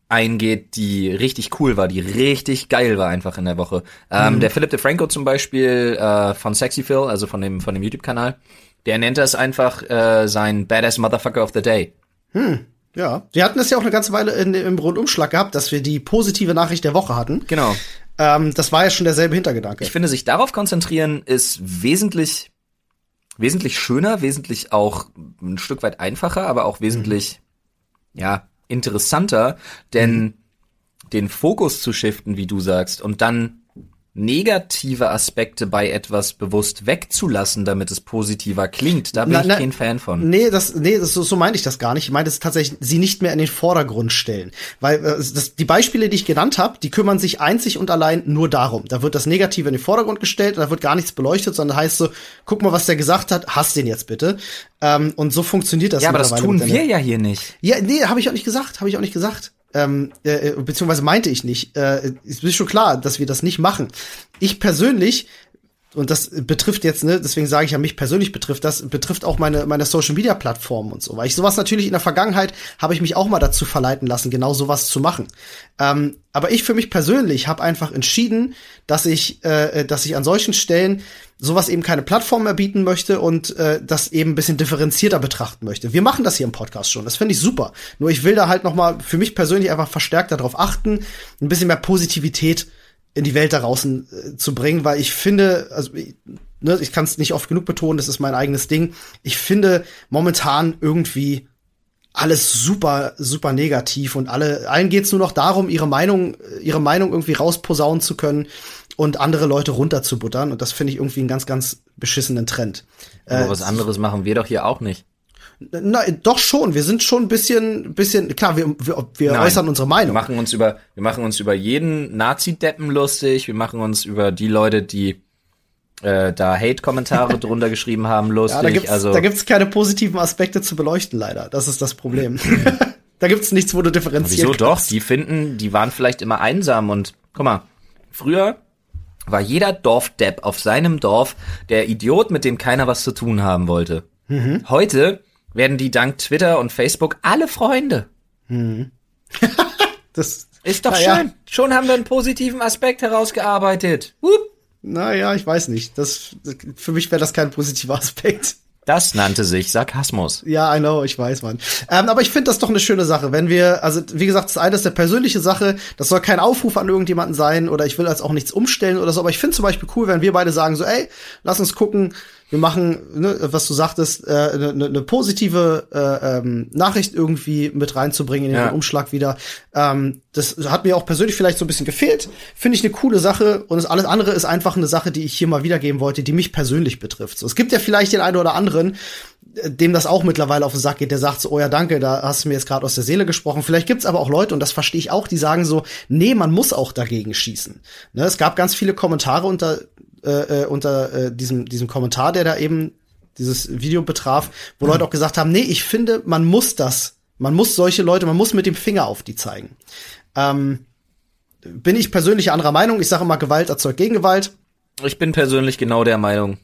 eingeht, die richtig cool war, die richtig geil war einfach in der Woche. Ähm, mhm. Der Philip DeFranco zum Beispiel äh, von Sexy Phil, also von dem von dem YouTube-Kanal, der nennt das einfach äh, sein Badass Motherfucker of the Day. Hm. Ja, wir hatten das ja auch eine ganze Weile in, im Rundumschlag gehabt, dass wir die positive Nachricht der Woche hatten. Genau. Ähm, das war ja schon derselbe Hintergedanke. Ich finde, sich darauf konzentrieren ist wesentlich wesentlich schöner, wesentlich auch ein Stück weit einfacher, aber auch wesentlich, mhm. ja, interessanter, denn mhm. den Fokus zu shiften, wie du sagst, und dann negative Aspekte bei etwas bewusst wegzulassen, damit es positiver klingt. Da bin na, ich na, kein Fan von. Nee, das, nee, das, so, so meine ich das gar nicht. Ich meine das tatsächlich, sie nicht mehr in den Vordergrund stellen. Weil äh, das, die Beispiele, die ich genannt habe, die kümmern sich einzig und allein nur darum. Da wird das Negative in den Vordergrund gestellt, da wird gar nichts beleuchtet, sondern heißt so, guck mal, was der gesagt hat, hass den jetzt bitte. Ähm, und so funktioniert das. Ja, aber das tun wir ja hier nicht. Ja, nee, habe ich auch nicht gesagt, habe ich auch nicht gesagt. Ähm, äh, beziehungsweise meinte ich nicht. Äh, es ist schon klar, dass wir das nicht machen. Ich persönlich und das betrifft jetzt, ne, deswegen sage ich ja, mich persönlich betrifft das, betrifft auch meine, meine Social Media Plattformen und so. Weil ich sowas natürlich in der Vergangenheit habe ich mich auch mal dazu verleiten lassen, genau sowas zu machen. Ähm, aber ich für mich persönlich habe einfach entschieden, dass ich, äh, dass ich an solchen Stellen sowas eben keine Plattform mehr bieten möchte und äh, das eben ein bisschen differenzierter betrachten möchte. Wir machen das hier im Podcast schon, das finde ich super. Nur ich will da halt noch mal für mich persönlich einfach verstärkt darauf achten, ein bisschen mehr Positivität in die Welt da draußen äh, zu bringen, weil ich finde, also ich, ne, ich kann es nicht oft genug betonen, das ist mein eigenes Ding. Ich finde momentan irgendwie alles super, super negativ und alle, allen geht's nur noch darum, ihre Meinung, ihre Meinung irgendwie rausposaunen zu können und andere Leute runterzubuttern. Und das finde ich irgendwie einen ganz, ganz beschissenen Trend. Aber äh, was anderes machen wir doch hier auch nicht. Na, doch schon. Wir sind schon ein bisschen, bisschen, klar, wir, wir, wir Nein, äußern unsere Meinung. Wir machen uns über, wir machen uns über jeden Nazi-Deppen lustig. Wir machen uns über die Leute, die äh, da Hate-Kommentare drunter geschrieben haben, lustig. Ja, da gibt's, also, da gibt's keine positiven Aspekte zu beleuchten, leider. Das ist das Problem. da gibt's nichts, wo du differenzieren Wieso kannst. doch? Die finden, die waren vielleicht immer einsam und, guck mal, früher war jeder Dorfdepp auf seinem Dorf der Idiot, mit dem keiner was zu tun haben wollte. Mhm. Heute werden die dank Twitter und Facebook alle Freunde. Hm. das ist doch schön. Ja. Schon haben wir einen positiven Aspekt herausgearbeitet. Hup. Naja, ich weiß nicht. Das, für mich wäre das kein positiver Aspekt. Das nannte sich Sarkasmus. Ja, I know, ich weiß, man. Ähm, aber ich finde das doch eine schöne Sache, wenn wir, also wie gesagt, das eine ist eine persönliche Sache, das soll kein Aufruf an irgendjemanden sein oder ich will als auch nichts umstellen oder so, aber ich finde zum Beispiel cool, wenn wir beide sagen so, ey, lass uns gucken, wir machen, ne, was du sagtest, eine äh, ne, ne positive äh, ähm, Nachricht irgendwie mit reinzubringen in den ja. Umschlag wieder. Ähm, das hat mir auch persönlich vielleicht so ein bisschen gefehlt. Finde ich eine coole Sache und das alles andere ist einfach eine Sache, die ich hier mal wiedergeben wollte, die mich persönlich betrifft. So, es gibt ja vielleicht den einen oder anderen, äh, dem das auch mittlerweile auf den Sack geht, der sagt so, oh ja, danke, da hast du mir jetzt gerade aus der Seele gesprochen. Vielleicht gibt's aber auch Leute, und das verstehe ich auch, die sagen so, nee, man muss auch dagegen schießen. Ne, es gab ganz viele Kommentare unter äh, äh, unter äh, diesem, diesem Kommentar, der da eben dieses Video betraf, wo. Leute auch gesagt haben, nee, ich finde, man muss das, man muss solche Leute, man muss mit dem Finger auf die zeigen. Ähm, bin ich persönlich anderer Meinung. Ich sage immer, Gewalt erzeugt Gegengewalt. Ich bin persönlich genau der Meinung.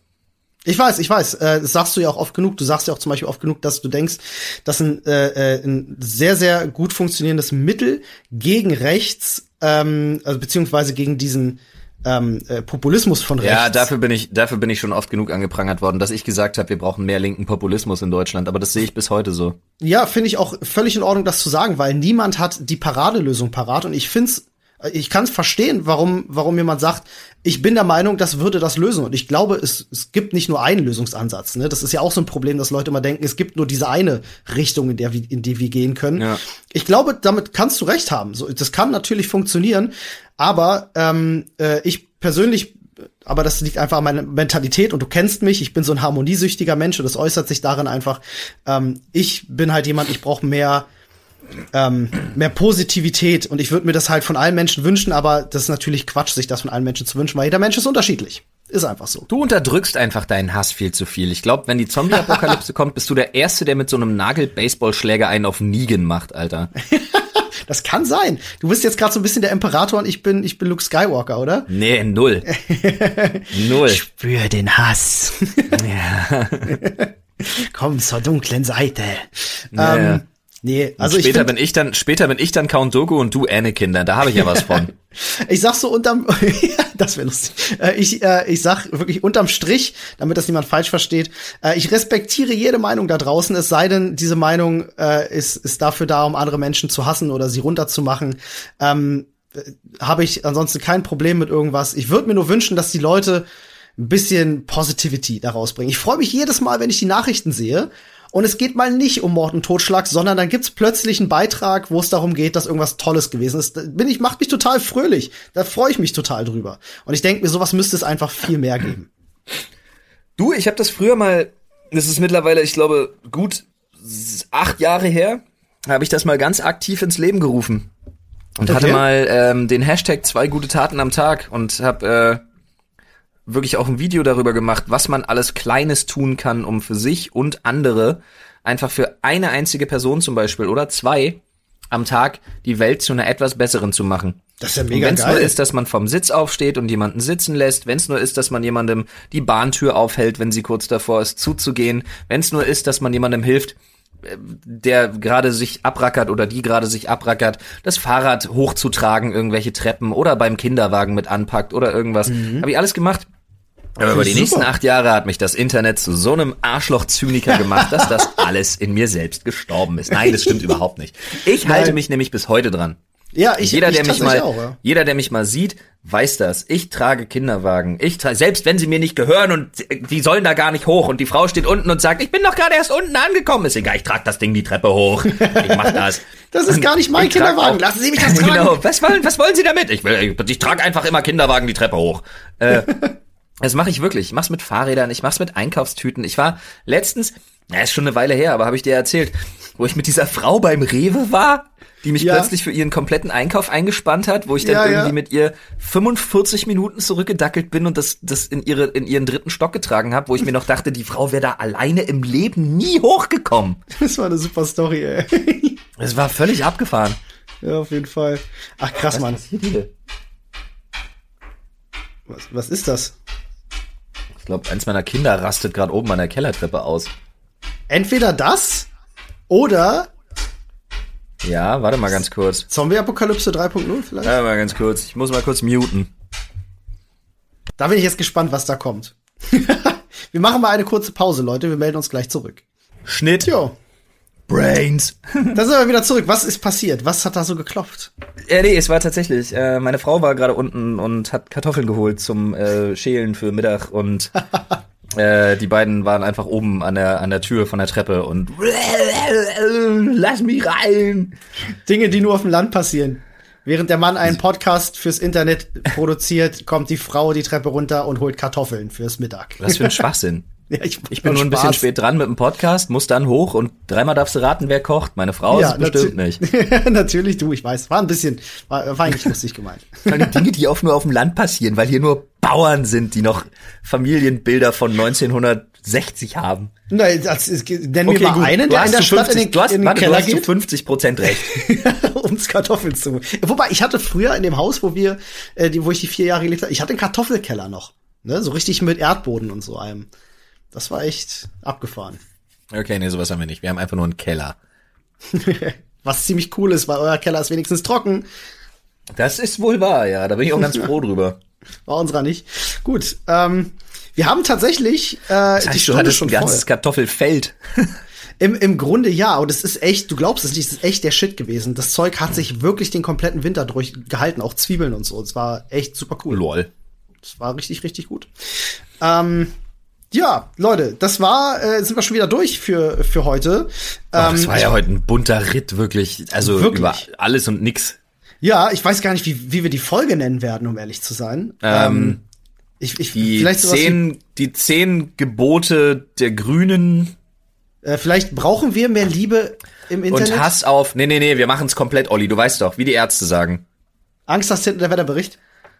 Ich weiß, ich weiß. Äh, das sagst du ja auch oft genug. Du sagst ja auch zum Beispiel oft genug, dass du denkst, dass ein, äh, äh ein sehr, sehr gut funktionierendes Mittel gegen rechts, ähm, also beziehungsweise gegen diesen ähm, äh, Populismus von rechts. Ja, dafür bin ich, dafür bin ich schon oft genug angeprangert worden, dass ich gesagt habe, wir brauchen mehr linken Populismus in Deutschland. Aber das sehe ich bis heute so. Ja, finde ich auch völlig in Ordnung, das zu sagen, weil niemand hat die Paradelösung parat und ich find's ich kann es verstehen, warum, warum jemand sagt, ich bin der Meinung, das würde das lösen. Und ich glaube, es, es gibt nicht nur einen Lösungsansatz. Ne? Das ist ja auch so ein Problem, dass Leute immer denken, es gibt nur diese eine Richtung, in, der in die wir gehen können. Ja. Ich glaube, damit kannst du recht haben. So, das kann natürlich funktionieren, aber ähm, äh, ich persönlich aber das liegt einfach an meiner Mentalität und du kennst mich, ich bin so ein harmoniesüchtiger Mensch und das äußert sich darin einfach, ähm, ich bin halt jemand, ich brauche mehr ähm, mehr Positivität und ich würde mir das halt von allen Menschen wünschen, aber das ist natürlich Quatsch, sich das von allen Menschen zu wünschen, weil jeder Mensch ist unterschiedlich. Ist einfach so. Du unterdrückst einfach deinen Hass viel zu viel. Ich glaube, wenn die Zombie-Apokalypse kommt, bist du der Erste, der mit so einem Nagel-Baseballschläger einen auf Negan macht, Alter. Das kann sein. Du bist jetzt gerade so ein bisschen der Imperator und ich bin, ich bin Luke Skywalker, oder? Nee, null. null. Spür den Hass. ja. Komm zur dunklen Seite. Ja, ähm. Nee, also und später ich find, bin ich dann später bin ich dann Count Doku und du Anakin, da, da habe ich ja was von. ich sag so unterm das wäre lustig. Äh, ich äh, ich sag wirklich unterm Strich, damit das niemand falsch versteht. Äh, ich respektiere jede Meinung da draußen, es sei denn, diese Meinung äh, ist ist dafür da, um andere Menschen zu hassen oder sie runterzumachen. Ähm, äh, habe ich ansonsten kein Problem mit irgendwas. Ich würde mir nur wünschen, dass die Leute ein bisschen Positivity daraus bringen. Ich freue mich jedes Mal, wenn ich die Nachrichten sehe und es geht mal nicht um Mord und Totschlag, sondern dann gibt's plötzlich einen Beitrag, wo es darum geht, dass irgendwas Tolles gewesen ist. Bin ich, macht mich total fröhlich. Da freue ich mich total drüber. Und ich denke mir, sowas müsste es einfach viel mehr geben. Du, ich habe das früher mal, das ist mittlerweile, ich glaube, gut acht Jahre her, habe ich das mal ganz aktiv ins Leben gerufen. Und okay. hatte mal ähm, den Hashtag zwei gute Taten am Tag und habe äh, wirklich auch ein Video darüber gemacht, was man alles Kleines tun kann, um für sich und andere einfach für eine einzige Person zum Beispiel oder zwei am Tag die Welt zu einer etwas besseren zu machen. Das ist ja mega wenn es nur ist, dass man vom Sitz aufsteht und jemanden sitzen lässt, wenn es nur ist, dass man jemandem die Bahntür aufhält, wenn sie kurz davor ist, zuzugehen, wenn es nur ist, dass man jemandem hilft, äh, der gerade sich abrackert oder die gerade sich abrackert, das Fahrrad hochzutragen, irgendwelche Treppen oder beim Kinderwagen mit anpackt oder irgendwas. Habe ich alles gemacht. Aber über die Super. nächsten acht Jahre hat mich das Internet zu so einem Arschloch-Zyniker gemacht, dass das alles in mir selbst gestorben ist. Nein, das stimmt überhaupt nicht. Ich halte Nein. mich nämlich bis heute dran. ja, ich, jeder, ich der mich mal, auch, ja. jeder, der mich mal sieht, weiß das. Ich trage Kinderwagen. Ich trage, selbst wenn sie mir nicht gehören und die sollen da gar nicht hoch und die Frau steht unten und sagt, ich bin doch gerade erst unten angekommen. Ist egal, ich trage das Ding die Treppe hoch. Ich mach das. Das ist gar nicht mein Ich Kinderwagen. auch- Lassen Sie mich das tragen. Genau. Was wollen, was wollen Sie damit? Ich will, ich, ich trage einfach immer Kinderwagen die Treppe hoch. Äh, das mache ich wirklich. Ich mach's mit Fahrrädern, ich mach's mit Einkaufstüten. Ich war letztens, na, ist schon eine Weile her, aber habe ich dir erzählt, wo ich mit dieser Frau beim Rewe war, die mich Ja. plötzlich für ihren kompletten Einkauf eingespannt hat, wo ich dann Ja, ja. irgendwie mit ihr 45 Minuten zurückgedackelt bin und das, das in ihre, in ihren dritten Stock getragen habe, wo ich mir noch dachte, die Frau wäre da alleine im Leben nie hochgekommen. Das war eine super Story, ey. Es war völlig abgefahren. ja, auf jeden Fall. Ach, krass, Mann. Ich Was, was ist das? Glaube, eins meiner Kinder rastet gerade oben an der Kellertreppe aus. Entweder das oder Ja, warte mal ganz kurz. Zombie-Apokalypse 3.0 vielleicht? Warte mal ganz kurz. Ich muss mal kurz muten. Da bin ich jetzt gespannt, was da kommt. Wir machen mal eine kurze Pause, Leute. Wir melden uns gleich zurück. Schnitt. Jo, Brains. da sind wir wieder zurück. Was ist passiert? Was hat da so geklopft? Ja, nee, es war tatsächlich. Äh, meine Frau war gerade unten und hat Kartoffeln geholt zum äh, Schälen für Mittag und äh, die beiden waren einfach oben an der an der Tür von der Treppe und lass mich rein. Dinge, die nur auf dem Land passieren. Während der Mann einen Podcast fürs Internet produziert, kommt die Frau die Treppe runter und holt Kartoffeln fürs Mittag. Was für ein Schwachsinn. Ja, ich, Ich bin nur ein bisschen spät dran mit dem Podcast, muss dann hoch und dreimal darfst du raten, wer kocht. Meine Frau ist es bestimmt nicht. Natürlich du, ich weiß. War ein bisschen, war, war eigentlich lustig gemeint. Dinge, die auch nur auf dem Land passieren, weil hier nur Bauern sind, die noch Familienbilder von 1960 haben. Nein, das ist, nenn mir mal einen, du der hast in der zu Stadt 50, in den, du hast, in den du Keller hast zu geht, 50 Prozent recht. ums Kartoffeln zu. Wobei, ich hatte früher in dem Haus, wo wir, äh, wo ich die vier Jahre gelebt habe, ich hatte einen Kartoffelkeller noch. Ne? So richtig mit Erdboden und so einem. Das war echt abgefahren. Okay, nee, sowas haben wir nicht. Wir haben einfach nur einen Keller. Was ziemlich cool ist, weil euer Keller ist wenigstens trocken. Das ist wohl wahr, ja. Da bin ich auch ganz froh drüber. War unserer nicht. Gut, ähm, wir haben tatsächlich äh, Das die heißt, du Stunde hattest schon ein ganzes voll. Kartoffelfeld. Im, Im Grunde ja, und es ist echt, du glaubst es nicht, es ist echt der Shit gewesen. Das Zeug hat sich wirklich den kompletten Winter durchgehalten, auch Zwiebeln und so. Es war echt super cool. Lol. Das war richtig, richtig gut. Ähm, ja, Leute, das war, äh, sind wir schon wieder durch für, für heute. Ähm, das war ja heute ein bunter Ritt, wirklich. Also Wirklich? über alles und nix. ja, ich weiß gar nicht, wie, wie wir die Folge nennen werden, um ehrlich zu sein. Ähm, ich, ich, Die vielleicht zehn, die zehn Gebote der Grünen Äh, vielleicht brauchen wir mehr Liebe im Internet. und Hass auf. Nee, nee, nee, wir machen's komplett, Olli. Du weißt doch, wie die Ärzte sagen. Angst hast hinter der Wetterbericht.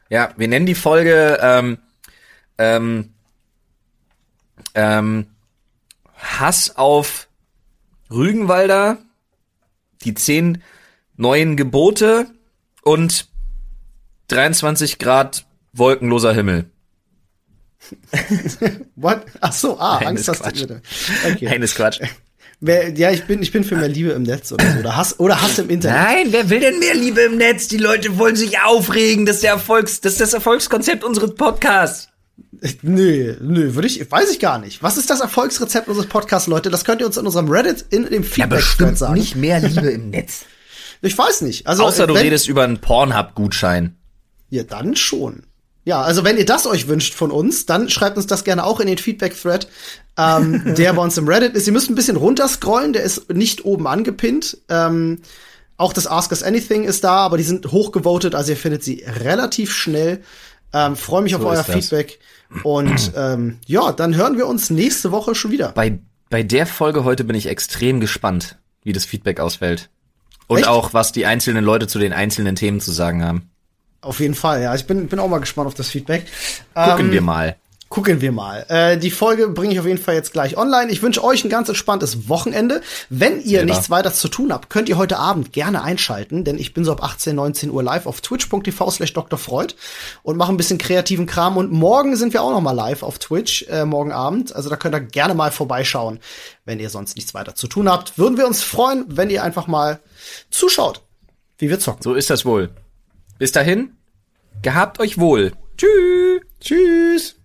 Ja, wir nennen die Folge ähm, ähm, ähm, Hass auf Rügenwalder, die zehn neuen Gebote und 23 Grad wolkenloser Himmel. What? Ach so, ah, Nein, Angst ist hast Quatsch. du. Okay. Nein, ist Quatsch. Wer- Ja, ich bin, ich bin für mehr Liebe im Netz oder so. Oder Hass, oder Hass im Internet. Nein, wer will denn mehr Liebe im Netz? Die Leute wollen sich aufregen. Das ist der Erfolgs, das ist das Erfolgskonzept unseres Podcasts. Nö, nö, würde ich, weiß ich gar nicht. Was ist das Erfolgsrezept unseres Podcasts, Leute? Das könnt ihr uns in unserem Reddit in dem Feedback sagen. nicht mehr Liebe im Netz. Ich weiß nicht. Also, Außer du wenn, redest über einen Pornhub-Gutschein. Ja, dann schon. Ja, also wenn ihr das euch wünscht von uns, dann schreibt uns das gerne auch in den Feedback-Thread, ähm, der bei uns im Reddit ist. Ihr müsst ein bisschen runterscrollen, der ist nicht oben angepinnt. Ähm, auch das Ask Us Anything ist da, aber die sind hochgevotet, also ihr findet sie relativ schnell. Ähm, Freue mich auf So euer ist das. Und ähm, ja, dann hören wir uns nächste Woche schon wieder. Bei, bei der Folge heute bin ich extrem gespannt, wie das Feedback ausfällt. Und Echt? auch, was die einzelnen Leute zu den einzelnen Themen zu sagen haben. Auf jeden Fall, ja. Ich bin, bin auch mal gespannt auf das Feedback. Gucken Ähm, wir mal. Gucken wir mal. Äh, die Folge bringe ich auf jeden Fall jetzt gleich online. Ich wünsche euch ein ganz entspanntes Wochenende. Wenn ihr Selber. nichts weiter zu tun habt, könnt ihr heute Abend gerne einschalten, denn ich bin so ab 18, 19 Uhr live auf twitch.tv slash Dr. Freud und mache ein bisschen kreativen Kram. Und morgen sind wir auch noch mal live auf Twitch, äh, morgen Abend. Also da könnt ihr gerne mal vorbeischauen, wenn ihr sonst nichts weiter zu tun habt. Würden wir uns freuen, wenn ihr einfach mal zuschaut, wie wir zocken. So ist das wohl. Bis dahin, gehabt euch wohl. Tschüss. Tschüss.